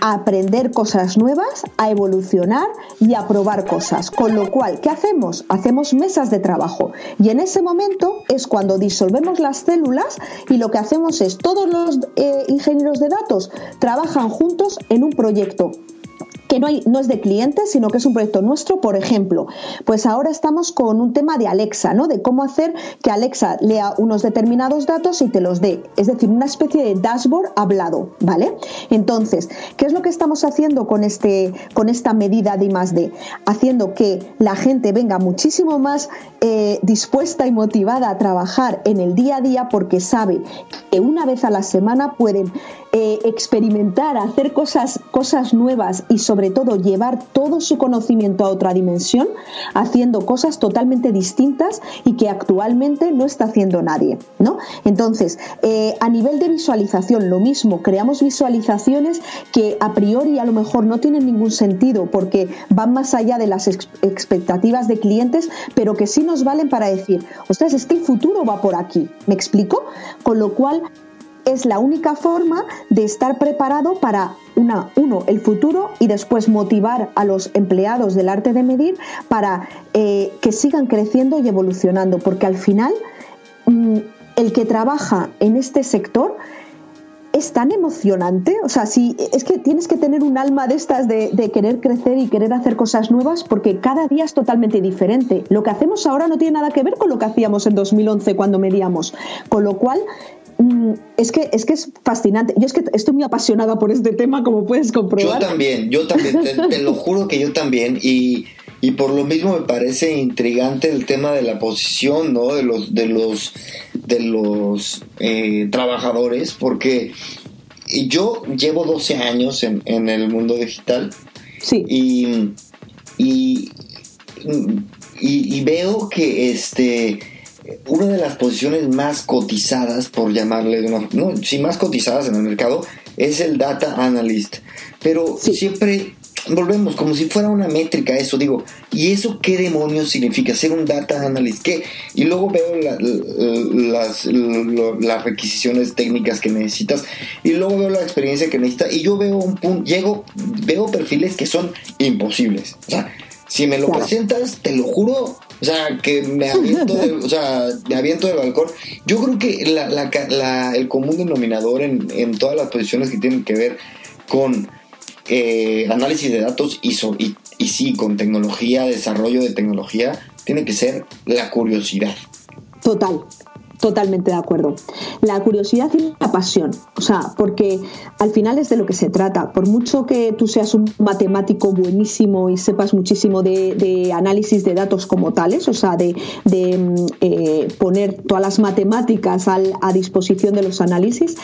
a aprender cosas nuevas, a evolucionar y a probar cosas. Con lo cual, ¿qué hacemos? Hacemos mesas de trabajo y en ese momento es cuando disolvemos las células y lo que hacemos es todos los eh, ingenieros de datos trabajan juntos en un proyecto que no, es de clientes, sino que es un proyecto nuestro. Por ejemplo, pues ahora estamos con un tema de Alexa, ¿no? De cómo hacer que Alexa lea unos determinados datos y te los dé. Es decir, una especie de dashboard hablado, ¿vale? Entonces, ¿qué es lo que estamos haciendo con, este, con esta medida de? Haciendo que la gente venga muchísimo más eh, dispuesta y motivada a trabajar en el día a día porque sabe que una vez a la semana pueden eh, experimentar, hacer cosas, cosas nuevas y sobre todo llevar todo su conocimiento a otra dimensión, haciendo cosas totalmente distintas y que actualmente no está haciendo nadie. ¿no? Entonces, eh, a nivel de visualización, lo mismo, creamos visualizaciones que a priori a lo mejor no tienen ningún sentido porque van más allá de las expectativas de clientes, pero que sí nos valen para decir, ostras, es que el futuro va por aquí. ¿Me explico? Con lo cual, es la única forma de estar preparado para una, uno, el futuro y después motivar a los empleados del arte de medir para eh, que sigan creciendo y evolucionando, porque al final mm, el que trabaja en este sector es tan emocionante, o sea, si es que tienes que tener un alma de estas de, de, querer crecer y querer hacer cosas nuevas porque cada día es totalmente diferente. Lo que hacemos ahora no tiene nada que ver con lo que hacíamos en 2011 cuando medíamos, con lo cual es que, es que es fascinante. Yo es que estoy muy apasionada por este tema, como puedes comprobar. Yo también, yo también, te, lo juro que yo también. Y, y, por lo mismo me parece intrigante el tema de la posición, ¿no? De los, de los, de los eh, trabajadores, porque yo llevo 12 años en, en el mundo digital. Sí. Y, y, y, veo que este una de las posiciones más cotizadas, por llamarle de una, no, sí, más cotizadas en el mercado, es el data analyst. Pero siempre volvemos como si fuera una métrica eso, digo, ¿y eso qué demonios significa? Ser un data analyst, ¿qué? Y luego veo las, las requisiciones técnicas que necesitas y luego veo la experiencia que necesitas y yo veo un punto, llego, veo perfiles que son imposibles. O sea, si me lo presentas, te lo juro, o sea, que me aviento, o sea, me aviento del balcón. Yo creo que la, el común denominador en, en, todas las posiciones que tienen que ver con eh, análisis de datos y, y, y sí, con tecnología, desarrollo de tecnología, tiene que ser la curiosidad. Total, Totalmente de acuerdo. La curiosidad y la pasión, o sea, porque al final es de lo que se trata. Por mucho que tú seas un matemático buenísimo y sepas muchísimo de, análisis de datos como tales, o sea, de, mm, eh, poner todas las matemáticas a disposición de los análisis,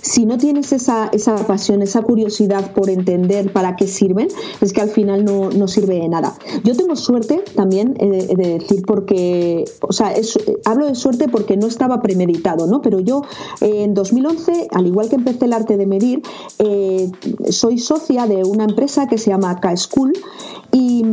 si no tienes esa, esa pasión, esa curiosidad por entender para qué sirven, es que al final no, no sirve de nada. Yo tengo suerte también de decir porque, o sea, hablo de suerte porque no estaba premeditado, ¿no? Pero yo en 2011, al igual que empecé el arte de medir, eh, soy socia de una empresa que se llama K-School y,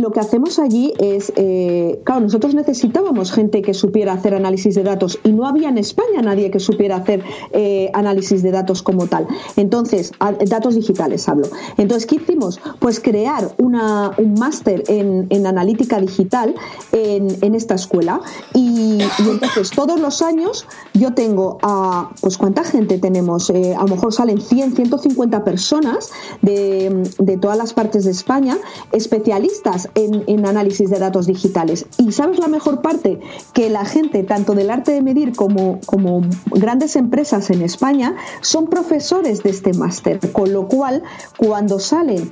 lo que hacemos allí es, eh, claro, nosotros necesitábamos gente que supiera hacer análisis de datos y no había en España nadie que supiera hacer eh, análisis de datos como tal. Entonces, datos digitales hablo. Entonces, ¿qué hicimos? Pues crear una, un máster en, analítica digital en, esta escuela. Y, y entonces, todos los años yo tengo a, pues ¿cuánta gente tenemos? Eh, a lo mejor salen 100, 150 personas de, de todas las partes de España, especialistas en, en, análisis de datos digitales. Y sabes la mejor parte, que la gente, tanto del arte de medir como, como grandes empresas en España, son profesores de este máster, con lo cual cuando salen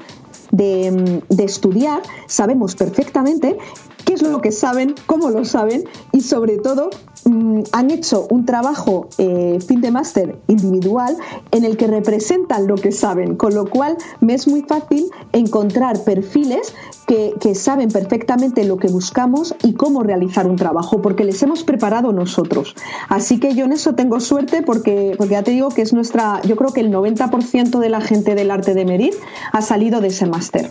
de, de, estudiar, sabemos perfectamente qué es lo que saben, cómo lo saben y sobre todo mm, han hecho un trabajo eh, fin de máster individual en el que representan lo que saben, con lo cual me es muy fácil encontrar perfiles que, saben perfectamente lo que buscamos y cómo realizar un trabajo, porque les hemos preparado nosotros. Así que yo en eso tengo suerte porque, porque ya te digo que es nuestra, yo creo que el 90% de la gente del arte de medir ha salido de ese máster.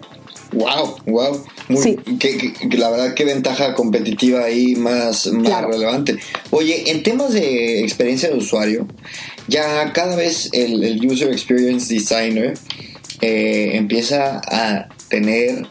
Wow, wow. sí. que, la verdad, qué ventaja competitiva ahí más, más relevante. Oye, en temas de experiencia de usuario, ya cada vez el, User Experience Designer eh, empieza a tener,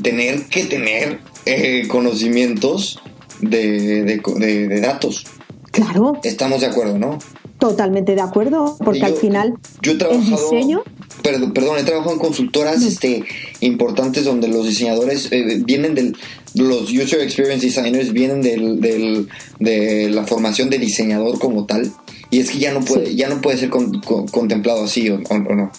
tener que tener eh, conocimientos de, de, datos. Claro. Estamos de acuerdo, ¿no? Totalmente de acuerdo, porque al final yo he trabajado, el diseño perdón, perdón, he trabajado en consultoras este, importantes donde los diseñadores eh, vienen del, los user experience designers vienen del, del, de la formación de diseñador como tal y es que ya no puede, ya no puede ser contemplado así o, o no.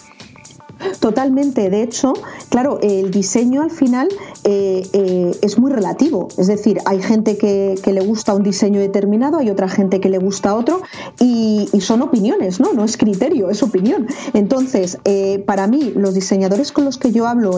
Totalmente. De hecho, claro, el diseño al final eh, eh, es muy relativo. Es decir, hay gente que, le gusta un diseño determinado, hay otra gente que le gusta otro y, son opiniones, ¿no? No es criterio, es opinión. Entonces, eh, para mí, los diseñadores con los que yo hablo,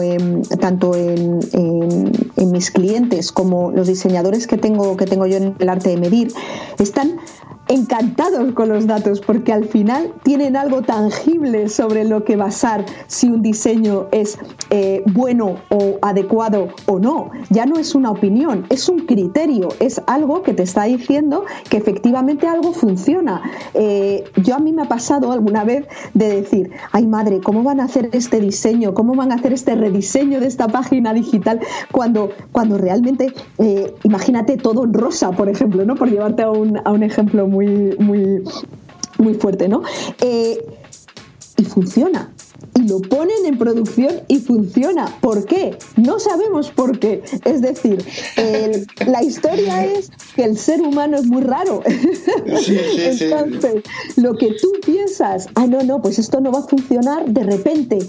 tanto en, en, mis clientes como los diseñadores que tengo, que tengo yo en el arte de medir, están encantados con los datos porque al final tienen algo tangible sobre lo que basar si un diseño es eh, bueno o adecuado o no. Ya no es una opinión, es un criterio, es algo que te está diciendo que efectivamente algo funciona. Eh, yo a mí me ha pasado alguna vez de decir, ay madre, ¿cómo van a hacer este diseño? ¿Cómo van a hacer este rediseño de esta página digital cuando, cuando realmente, eh, imagínate todo en rosa, por ejemplo, ¿no? Por llevarte a un, a un ejemplo muy, muy, muy fuerte, ¿no? Eh, y funciona. Y lo ponen en producción y funciona. ¿Por qué? No sabemos por qué. Es decir, la historia es que el ser humano es muy raro. Entonces, lo que tú piensas, ah, no, no, pues esto no va a funcionar, de repente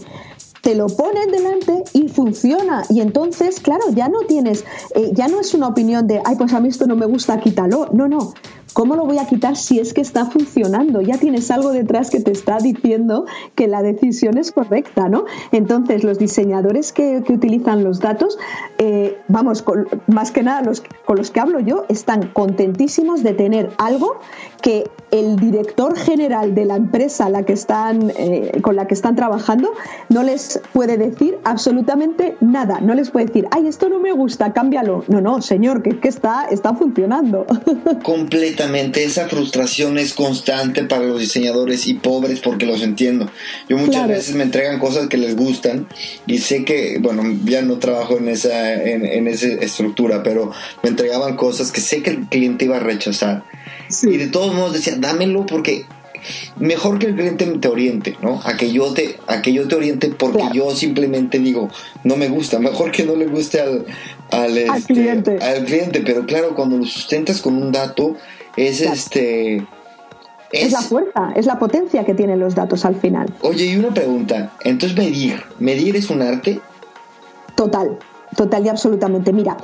te lo ponen delante y funciona. Y entonces, claro, ya no tienes, eh, ya no es una opinión de, ay, pues a mí esto no me gusta, quítalo. No, no ¿Cómo lo voy a quitar si es que está funcionando? Ya tienes algo detrás que te está diciendo que la decisión es correcta, ¿no? Entonces, los diseñadores que, utilizan los datos, eh, vamos, más que nada los, con los que hablo yo, están contentísimos de tener algo que el director general de la empresa la que están, eh, con la que están trabajando no les puede decir absolutamente nada. No les puede decir, ay, esto no me gusta, cámbialo. No, no, señor, que, que está, está funcionando. Completamente. Esa frustración es constante para los diseñadores y pobres porque los entiendo. Yo muchas veces me entregan cosas que les gustan y sé que, bueno, ya no trabajo en esa, en, en esa estructura, pero me entregaban cosas que sé que el cliente iba a rechazar y de todos modos decía, dámelo porque mejor que el cliente te oriente, ¿no? A que yo te, a que yo te oriente porque yo simplemente digo, no me gusta, mejor que no le guste al, al, este, cliente. al cliente. Pero claro, cuando lo sustentas con un dato, es este. Es, la fuerza, es la potencia que tienen los datos al final. Oye, y una pregunta. Entonces, medir, ¿medir es un arte? Total, total y absolutamente. Mira,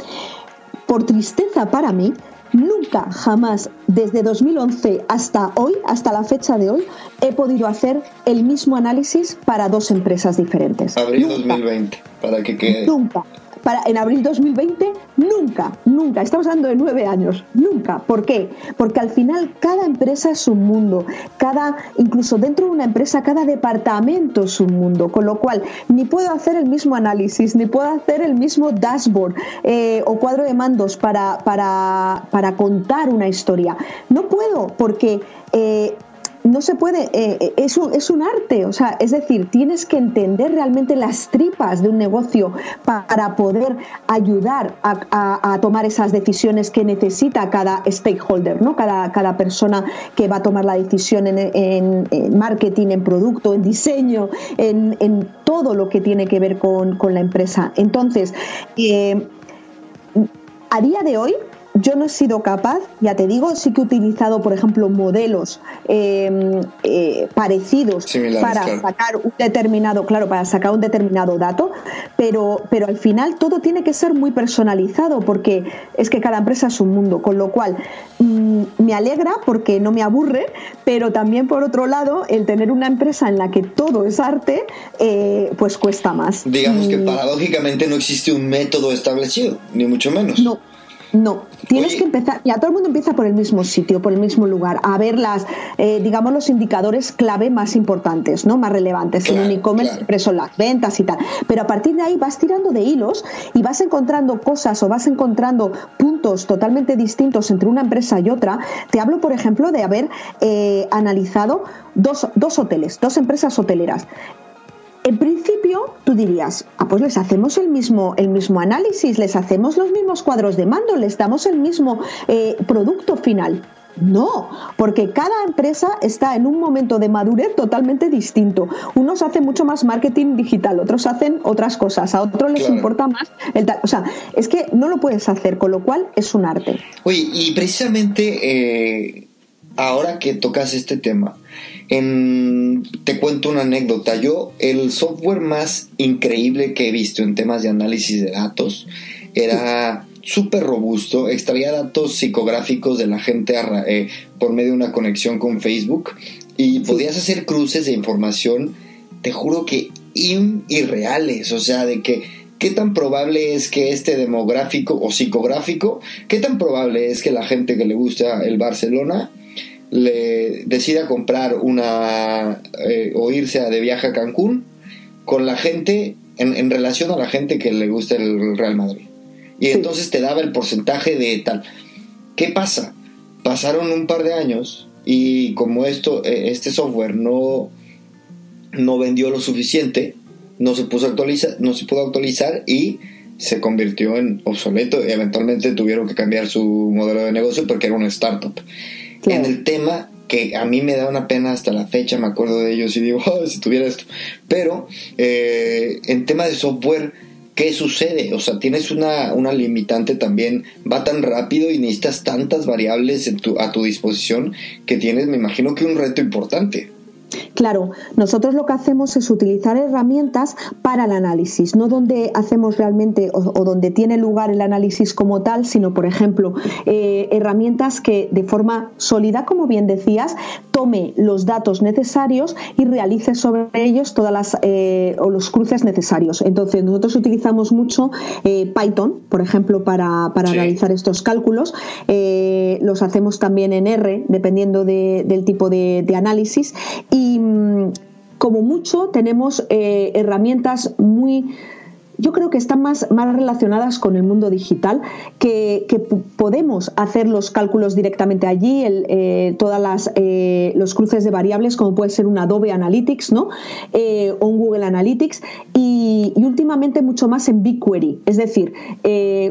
por tristeza para mí, Nunca, jamás, desde 2011 hasta hoy, hasta la fecha de hoy, he podido hacer el mismo análisis para dos empresas diferentes. Abril 2020, para que quede. Nunca, para, en abril 2020, nunca, nunca, estamos hablando de nueve años, nunca. ¿Por qué? Porque al final cada empresa es un mundo, cada, incluso dentro de una empresa, cada departamento es un mundo, con lo cual ni puedo hacer el mismo análisis, ni puedo hacer el mismo dashboard eh, o cuadro de mandos para, para, para contar una historia. No puedo, porque... Eh, no se puede, eh, eh, es, un, es un arte, o sea, es decir, tienes que entender realmente las tripas de un negocio para poder ayudar a, tomar esas decisiones que necesita cada stakeholder, ¿no? Cada, cada persona que va a tomar la decisión en, marketing, en producto, en diseño, en, todo lo que tiene que ver con, la empresa. Entonces, eh, a día de hoy, yo no he sido capaz, ya te digo, sí que he utilizado, por ejemplo, modelos em, eh, parecidos para sacar un determinado, claro, para sacar un determinado dato, pero, pero al final todo tiene que ser muy personalizado porque es que cada empresa es un mundo, con lo cual mm, me alegra porque no me aburre, pero también por otro lado, el tener una empresa en la que todo es arte, eh, pues cuesta más. Digamos que paradójicamente no existe un método establecido, ni mucho menos. No no, tienes que empezar, ya todo el mundo empieza por el mismo sitio, por el mismo lugar, a ver las, eh, digamos, los indicadores clave más importantes, ¿no? Más relevantes. en un e-commerce siempre son las ventas y tal. Pero a partir de ahí vas tirando de hilos y vas encontrando cosas o vas encontrando puntos totalmente distintos entre una empresa y otra. Te hablo, por ejemplo, de haber eh, analizado dos, dos hoteles, dos empresas hoteleras. En principio, tú dirías, ah, pues les hacemos el mismo, el mismo análisis, les hacemos los mismos cuadros de mando, les damos el mismo eh, producto final. No, porque cada empresa está en un momento de madurez totalmente distinto. Unos hacen mucho más marketing digital, otros hacen otras cosas, a otros les importa más el O sea, es que no lo puedes hacer, con lo cual es un arte. Oye, y precisamente eh, ahora que tocas este tema, te cuento una anécdota. Yo, el software más increíble que he visto en temas de análisis de datos era súper robusto, extraía datos psicográficos de la gente eh, por medio de una conexión con Facebook y podías hacer cruces de información, te juro que irreales, o sea, de que qué tan probable es que este demográfico o psicográfico, qué tan probable es que la gente que le gusta el Barcelona le decida comprar una eh, o irse de viaje a Cancún con la gente en, relación a la gente que le gusta el Real Madrid. Y entonces te daba el porcentaje de tal. ¿Qué pasa? Pasaron un par de años y como esto, eh, este software no, no vendió lo suficiente, no se puso actualizar, no se pudo actualizar y se convirtió en obsoleto y eventualmente tuvieron que cambiar su modelo de negocio porque era una startup en el tema que a mí me da una pena hasta la fecha, me acuerdo de ellos y digo, oh, si tuviera esto. Pero eh, en tema de software, ¿qué sucede? O sea, tienes una, una limitante también, va tan rápido y necesitas tantas variables en tu, a tu disposición que tienes, me imagino que un reto importante. Claro, nosotros lo que hacemos es utilizar herramientas para el análisis, no donde hacemos realmente o, donde tiene lugar el análisis como tal, sino, por ejemplo, eh, herramientas que de forma sólida, como bien decías, tome los datos necesarios y realice sobre ellos todas las eh, o los cruces necesarios. Entonces, nosotros utilizamos mucho eh, Python, por ejemplo, para, realizar estos cálculos. Los hacemos también en R, dependiendo del tipo de, de análisis. Y mm, como mucho tenemos eh, herramientas muy yo creo que están más, más relacionadas con el mundo digital, que, podemos hacer los cálculos directamente allí, el, eh, todas las eh, los cruces de variables, como puede ser un Adobe Analytics, ¿no? o un Google Analytics, y, últimamente mucho más en BigQuery. Es decir,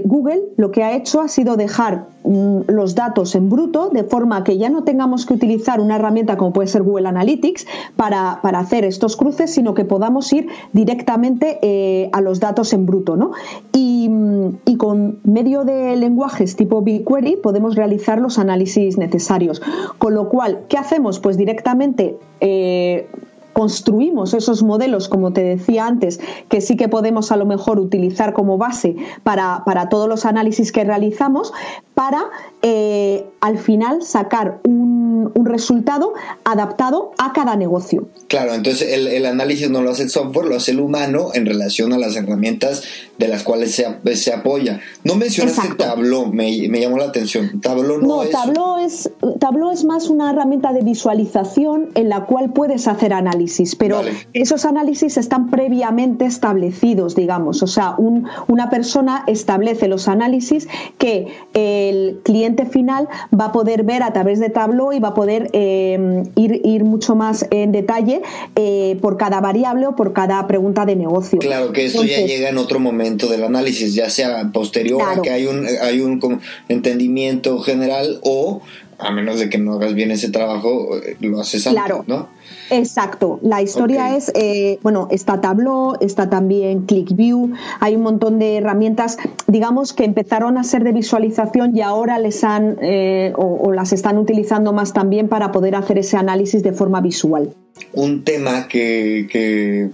Google lo que ha hecho ha sido dejar los datos en bruto, de forma que ya no tengamos que utilizar una herramienta como puede ser Google Analytics para, hacer estos cruces, sino que podamos ir directamente eh, a los datos en bruto. ¿no? Y, mm, y, con medio de lenguajes tipo BigQuery podemos realizar los análisis necesarios. Con lo cual, ¿qué hacemos? Pues directamente eh, construimos esos modelos, como te decía antes, que sí que podemos a lo mejor utilizar como base para, para todos los análisis que realizamos, para eh, al final sacar un, un, resultado adaptado a cada negocio. Claro, entonces el, el, análisis no lo hace el software, lo hace el humano en relación a las herramientas de las cuales se, se apoya. No mencionaste Tableau, me, me, llamó la atención. Tableau no, no es... Tableau es... Tableau es más una herramienta de visualización en la cual puedes hacer análisis, pero esos análisis están previamente establecidos, digamos. O sea, un, una persona establece los análisis que el cliente final va a poder ver a través de Tableau y va a poder eh, ir, ir mucho más en detalle eh, por cada variable o por cada pregunta de negocio. Claro, que esto ya llega en otro momento del análisis, ya sea posterior a que hay un, hay un entendimiento general o a menos de que no hagas bien ese trabajo, eh, lo haces antes, claro. ¿no? Exacto. La historia es, eh, bueno, está Tableau, está también ClickView, hay un montón de herramientas, digamos, que empezaron a ser de visualización y ahora les han eh, o, las están utilizando más también para poder hacer ese análisis de forma visual. Un tema que, que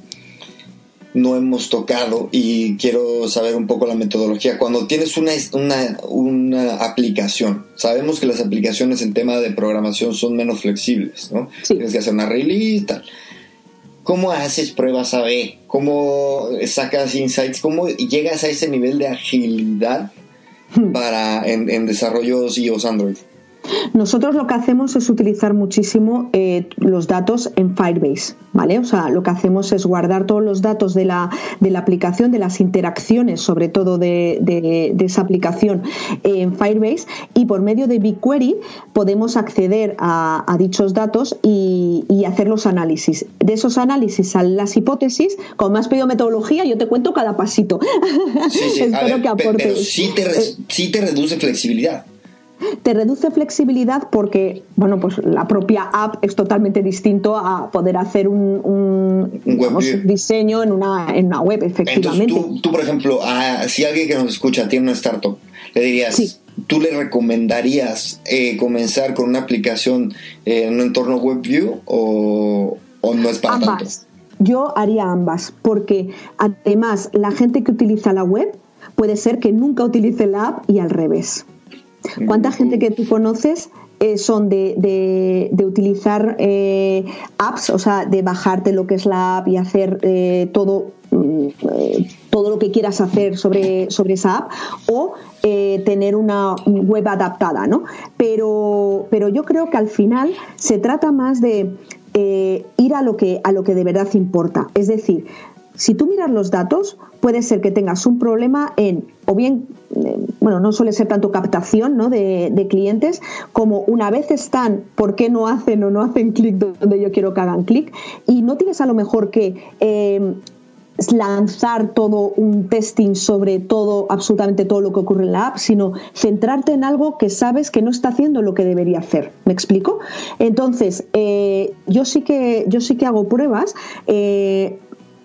no hemos tocado y quiero saber un poco la metodología. Cuando tienes una, una, una, aplicación, sabemos que las aplicaciones en tema de programación son menos flexibles, ¿no? Tienes que hacer una release tal. ¿Cómo haces pruebas A-B? ¿Cómo sacas insights? ¿Cómo llegas a ese nivel de agilidad hmm. para en, en desarrollos iOS Android? Nosotros lo que hacemos es utilizar muchísimo eh, los datos en Firebase, ¿vale? O sea, lo que hacemos es guardar todos los datos de la, de la aplicación, de las interacciones, sobre todo de, de, esa aplicación en Firebase, y por medio de BigQuery podemos acceder a, a dichos datos y, y, hacer los análisis. De esos análisis salen las hipótesis. Como me has pedido metodología, yo te cuento cada pasito. Sí, sí. Espero que aporte. Pero sí te, eh, sí te reduce flexibilidad. Te reduce flexibilidad porque, bueno, pues la propia app es totalmente distinto a poder hacer un, diseño en una, en una web, efectivamente. Entonces, tú, por ejemplo, si alguien que nos escucha tiene una startup, le dirías, ¿tú le recomendarías eh, comenzar con una aplicación en un entorno WebView o, o no es para ambas. Yo haría ambas, porque además la gente que utiliza la web puede ser que nunca utilice la app y al revés. ¿Cuánta gente que tú conoces eh, son de, de, utilizar eh, apps, o sea, de bajarte lo que es la app y hacer eh, todo, mm, todo lo que quieras hacer sobre, sobre esa app, o tener una web adaptada, ¿no? Pero, pero yo creo que al final se trata más de ir a lo que a lo que de verdad importa. Es decir, si tú miras los datos, puede ser que tengas un problema en, o bien, eh, bueno, no suele ser tanto captación ¿no? de, clientes, como una vez están, ¿por qué no hacen o no hacen clic donde yo quiero que hagan clic? Y no tienes a lo mejor que eh, lanzar todo un testing sobre todo, absolutamente todo lo que ocurre en la app, sino centrarte en algo que sabes que no está haciendo lo que debería hacer. ¿Me explico? Entonces, eh, yo sí que yo sí que hago pruebas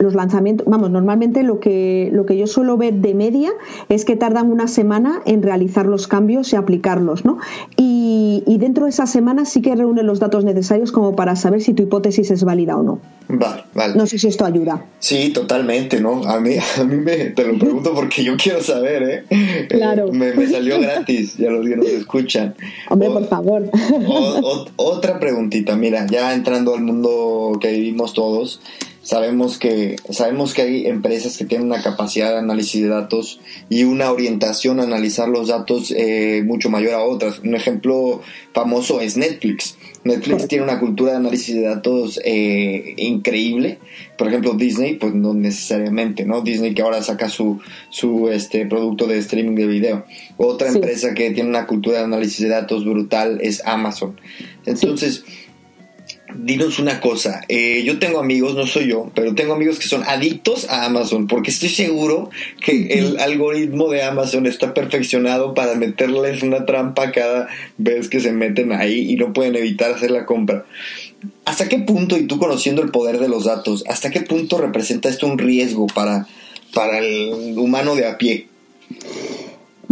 los lanzamientos, vamos, normalmente lo que, lo que yo suelo ver de media es que tardan una semana en realizar los cambios y aplicarlos, ¿no? Y, y dentro de esa semana sí que reúnen los datos necesarios como para saber si tu hipótesis es válida o no. Vale, vale. No sé si esto ayuda. Sí, totalmente, ¿no? A mí, a mí me, te lo pregunto porque yo quiero saber, ¿eh? Claro. Eh, me, me, salió gratis, ya los que nos escuchan. Hombre, o, por favor. O, o, otra preguntita, mira, ya entrando al mundo que vivimos todos, sabemos que sabemos que hay empresas que tienen una capacidad de análisis de datos y una orientación a analizar los datos eh, mucho mayor a otras. Un ejemplo famoso es Netflix. Netflix tiene una cultura de análisis de datos eh, increíble. Por ejemplo, Disney, pues no necesariamente, ¿no? Disney que ahora saca su, su este producto de streaming de video. Otra sí. empresa que tiene una cultura de análisis de datos brutal es Amazon. Entonces, sí dinos una cosa, eh, yo tengo amigos, no soy yo, pero tengo amigos que son adictos a Amazon, porque estoy seguro que el algoritmo de Amazon está perfeccionado para meterles una trampa cada vez que se meten ahí y no pueden evitar hacer la compra. ¿Hasta qué punto, y tú conociendo el poder de los datos, hasta qué punto representa esto un riesgo para, para el humano de a pie?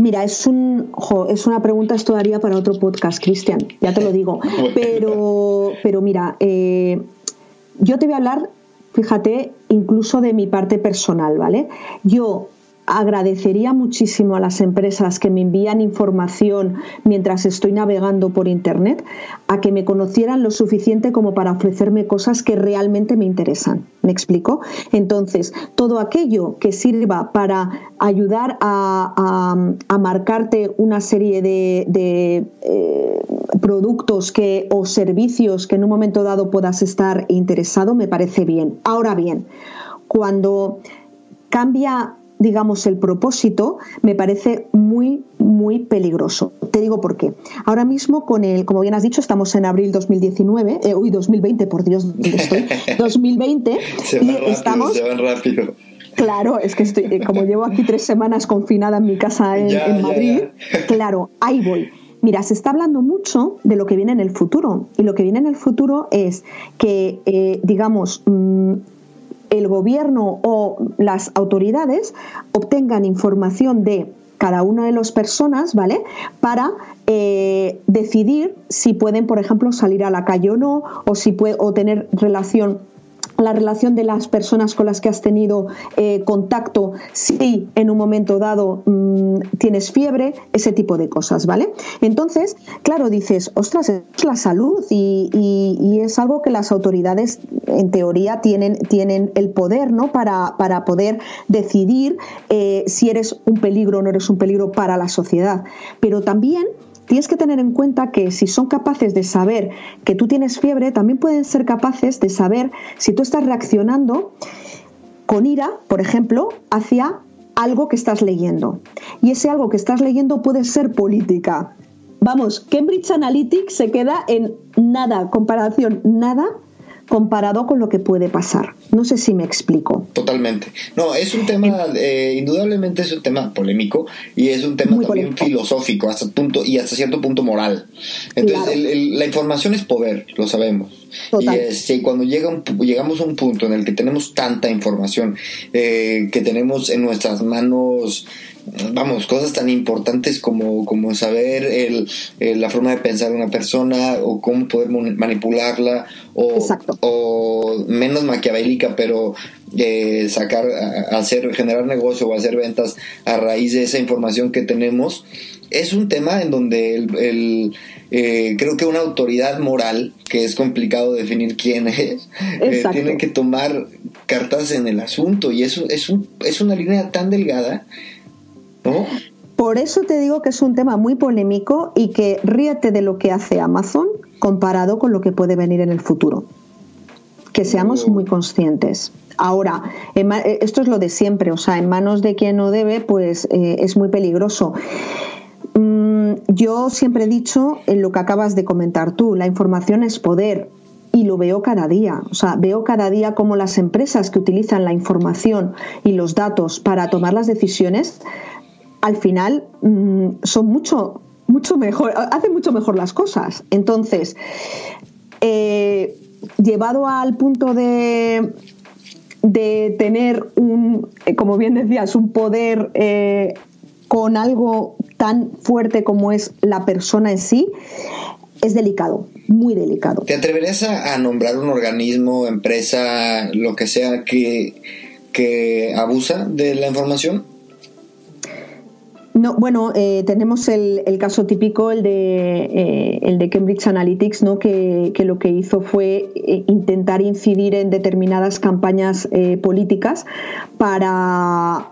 Mira, es un jo, es una pregunta, esto daría para otro podcast, Cristian, ya te lo digo. Pero, pero mira, eh, yo te voy a hablar, fíjate, incluso de mi parte personal, ¿vale? Yo agradecería muchísimo a las empresas que me envían información mientras estoy navegando por Internet a que me conocieran lo suficiente como para ofrecerme cosas que realmente me interesan. ¿Me explico? Entonces, todo aquello que sirva para ayudar a, marcarte una serie de, de eh, productos que, o servicios que en un momento dado puedas estar interesado, me parece bien. Ahora bien, cuando cambia digamos, el propósito, me parece muy, muy peligroso. Te digo por qué. Ahora mismo, con el, como bien has dicho, estamos en abril 2019, eh, uy, 2020, por Dios, ¿dónde estoy? 2020. se y rápido, estamos. Se van rápido. Claro, es que estoy, como llevo aquí tres semanas confinada en mi casa en, ya, en Madrid, ya, ya. claro, ahí voy. Mira, se está hablando mucho de lo que viene en el futuro. Y lo que viene en el futuro es que, eh, digamos, mmm, el gobierno o las autoridades obtengan información de cada una de las personas, ¿vale? Para eh, decidir si pueden, por ejemplo, salir a la calle o no, o si puede, o tener relación la relación de las personas con las que has tenido eh, contacto, si en un momento dado mmm, tienes fiebre, ese tipo de cosas, ¿vale? Entonces, claro, dices, ostras, es la salud y es algo que las autoridades, en teoría, tienen, tienen el poder, ¿no? Para, para poder decidir eh, si eres un peligro o no eres un peligro para la sociedad. Pero también tienes que tener en cuenta que si son capaces de saber que tú tienes fiebre, también pueden ser capaces de saber si tú estás reaccionando con ira, por ejemplo, hacia algo que estás leyendo. Y ese algo que estás leyendo puede ser política. Vamos, Cambridge Analytics se queda en nada, comparación, nada comparado con lo que puede pasar. No sé si me explico. Totalmente. No, es un tema, eh, indudablemente es un tema polémico y es un tema Muy también polémico. filosófico hasta punto y hasta cierto punto moral. Entonces, Claro. el- el- la información es poder, lo sabemos. Total. Y este, cuando llega un pu- llegamos a un punto en el que tenemos tanta información, eh, que tenemos en nuestras manos, vamos, cosas tan importantes como, como saber el, el- la forma de pensar de una persona o cómo poder manipularla o, menos maquiavélica, pero eh, sacar, hacer, generar negocio o hacer ventas a raíz de esa información que tenemos, es un tema en donde el, el, eh, creo que una autoridad moral, que es complicado definir quién es, eh, tiene que tomar cartas en el asunto y eso es, un, es una línea tan delgada, ¿no? Por eso te digo que es un tema muy polémico y que ríete de lo que hace Amazon comparado con lo que puede venir en el futuro. Que seamos muy conscientes. Ahora, eh, esto es lo de siempre, o sea, en manos de quien no debe, pues eh, es muy peligroso. Mm, yo siempre he dicho en lo que acabas de comentar tú, la información es poder y lo veo cada día. O sea, veo cada día cómo las empresas que utilizan la información y los datos para tomar las decisiones, al final mm, son mucho, mucho mejor, hacen mucho mejor las cosas. Entonces, eh, llevado al punto de de tener un, eh, como bien decías, un poder eh, con algo tan fuerte como es la persona en sí, es delicado, muy delicado. ¿Te atreverías a, nombrar un organismo, empresa, lo que sea, que, que abusa de la información? No, bueno, eh, tenemos el, caso típico, el de, eh, el de Cambridge Analytics, ¿no? Que, lo que hizo fue eh, intentar incidir en determinadas campañas políticas para...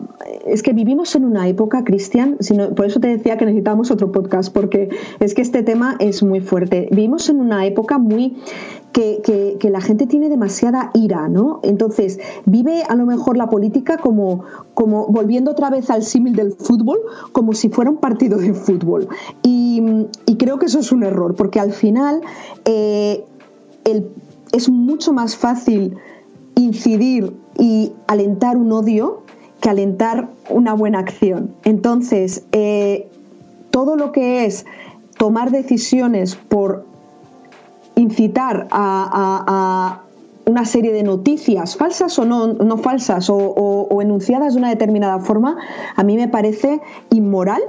Es que vivimos en una época, Cristian, por eso te decía que necesitamos otro podcast, porque es que este tema es muy fuerte. Vivimos en una época muy que, la gente tiene demasiada ira, ¿no? Entonces, vive a lo mejor la política como, como volviendo otra vez al símil del fútbol, como si fuera un partido de fútbol. Y, creo que eso es un error, porque al final eh, es mucho más fácil incidir y alentar un odio que alentar una buena acción. Entonces, eh, todo lo que es tomar decisiones por incitar a, una serie de noticias, falsas o no, no falsas, o, enunciadas de una determinada forma, a mí me parece inmoral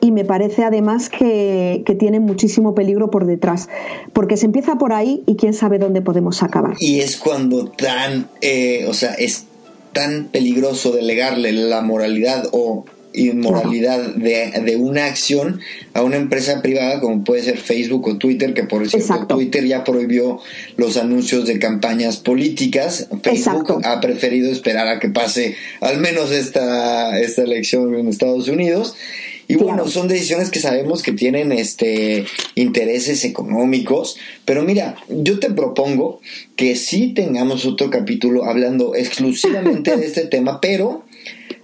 y me parece además que, tiene muchísimo peligro por detrás, porque se empieza por ahí y quién sabe dónde podemos acabar. Y es cuando tan, eh, o sea, es tan peligroso delegarle la moralidad o inmoralidad de, de, una acción a una empresa privada como puede ser Facebook o Twitter, que por cierto Twitter ya prohibió los anuncios de campañas políticas. Facebook ha preferido esperar a que pase al menos esta, esta elección en Estados Unidos. Y bueno, son decisiones que sabemos que tienen este intereses económicos, pero mira, yo te propongo que sí tengamos otro capítulo hablando exclusivamente de este tema, pero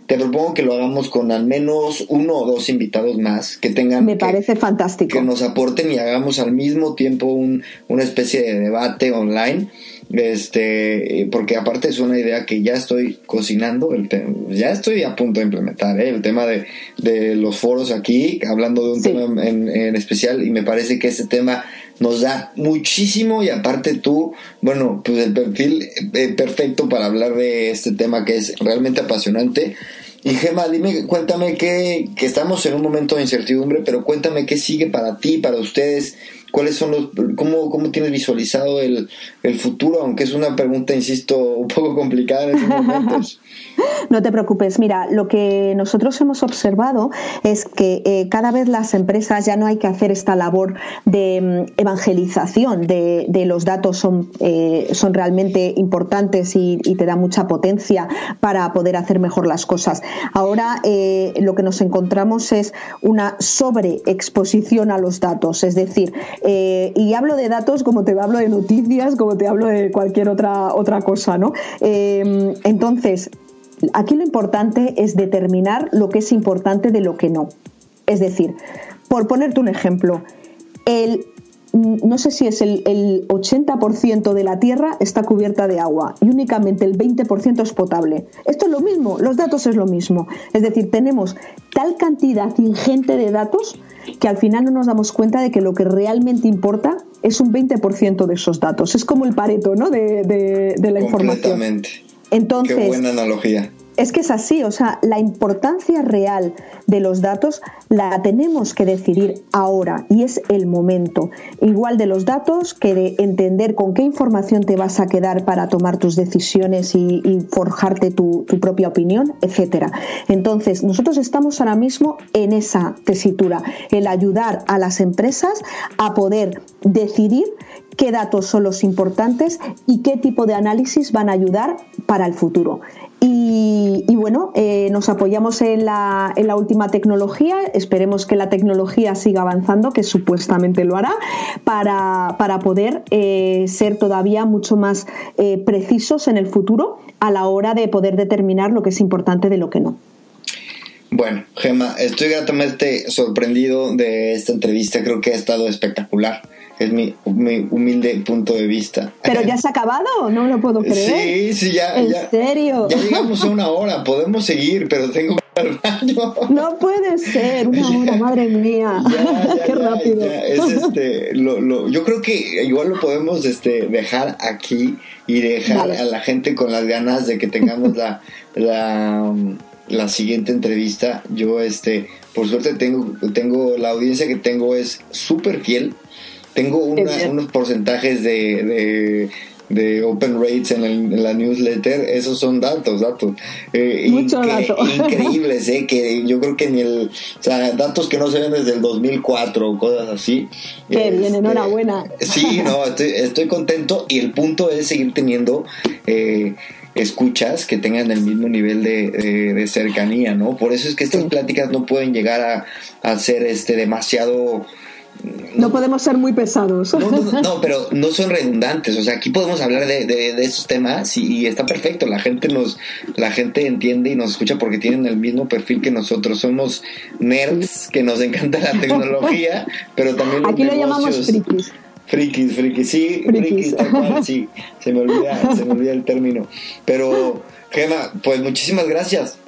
te propongo que lo hagamos con al menos uno o dos invitados más que tengan. Me parece fantástico. Que nos aporten y hagamos al mismo tiempo un, una especie de debate online. Este, porque aparte es una idea que ya estoy cocinando, el ya estoy a punto de implementar ¿eh? el tema de, de, los foros aquí, hablando de un tema en, en especial, y me parece que este tema nos da muchísimo y aparte tú, bueno, pues el perfil eh, perfecto para hablar de este tema que es realmente apasionante. Y Gema, dime, cuéntame que, que estamos en un momento de incertidumbre, pero cuéntame qué sigue para ti, para ustedes, cuáles son los, cómo, cómo tienes visualizado el, el futuro, aunque es una pregunta, insisto, un poco complicada en estos momentos. No te preocupes, mira, lo que nosotros hemos observado es que eh, cada vez las empresas ya no hay que hacer esta labor de mm, evangelización de, los datos son, eh, son realmente importantes y, te da mucha potencia para poder hacer mejor las cosas. Ahora eh, lo que nos encontramos es una sobreexposición a los datos, es decir, y hablo de datos como te hablo de noticias, como te hablo de cualquier otra, otra cosa, ¿no? entonces, aquí lo importante es determinar lo que es importante de lo que no. Es decir, por ponerte un ejemplo, el, no sé si es el, 80% de la Tierra está cubierta de agua y únicamente el 20% es potable. Esto es lo mismo, los datos es lo mismo. Es decir, tenemos tal cantidad ingente de datos que al final no nos damos cuenta de que lo que realmente importa es un 20% de esos datos. Es como el pareto ¿no? de, de la información. Entonces, Qué buena analogía. Es que es así, o sea, la importancia real de los datos la tenemos que decidir ahora y es el momento. Igual de los datos que de entender con qué información te vas a quedar para tomar tus decisiones y, forjarte tu, tu, propia opinión, etcétera. Entonces, nosotros estamos ahora mismo en esa tesitura, el ayudar a las empresas a poder decidir qué datos son los importantes y qué tipo de análisis van a ayudar para el futuro. Y, bueno, eh, nos apoyamos en la, última tecnología, esperemos que la tecnología siga avanzando, que supuestamente lo hará, para, para poder eh, ser todavía mucho más eh, precisos en el futuro a la hora de poder determinar lo que es importante de lo que no. Bueno, Gemma, estoy gratamente sorprendido de esta entrevista, creo que ha estado espectacular es mi, humilde punto de vista. ¿Pero ya se ha acabado? No lo puedo creer. Sí, sí, ya. ¿En serio? Ya llegamos a una hora, podemos seguir, pero tengo al baño. No puede ser, una hora, madre mía. Qué rápido. Es este, lo, lo, yo creo que igual lo podemos este, dejar aquí y dejar a la gente con las ganas de que tengamos la, la, la siguiente entrevista. Yo, este, por suerte tengo, tengo la audiencia que tengo es súper fiel. Tengo unos porcentajes de de open rates en, la newsletter, esos son datos, datos. Eh, Mucho Increíbles, eh, que yo creo que ni el, o sea, datos que no se ven desde el 2004 o cosas así. Qué bien, este, enhorabuena. Sí, no, estoy, estoy contento y el punto es seguir teniendo eh, escuchas que tengan el mismo nivel de, cercanía, ¿no? Por eso es que estas pláticas no pueden llegar a, a ser este demasiado no podemos ser muy pesados. No, pero no son redundantes. O sea, aquí podemos hablar de, de, esos temas y, está perfecto. La gente nos, la gente entiende y nos escucha porque tienen el mismo perfil que nosotros. Somos nerds que nos encanta la tecnología, pero también los Aquí lo llamamos frikis. Frikis, frikis, sí, frikis, sí. Se me olvida, se me olvida el término. Pero, Gema, pues muchísimas gracias.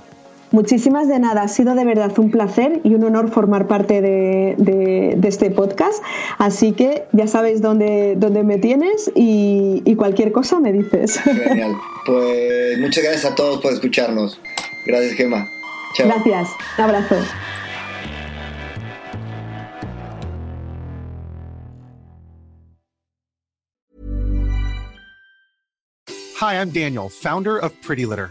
Muchísimas de nada, ha sido de verdad un placer y un honor formar parte de, este podcast. Así que ya sabéis dónde, dónde me tienes y, y, cualquier cosa me dices. Genial. Pues muchas gracias a todos por escucharnos. Gracias, Gemma. Chao. Gracias. Un abrazo. Hi, I'm Daniel, founder of Pretty Litter.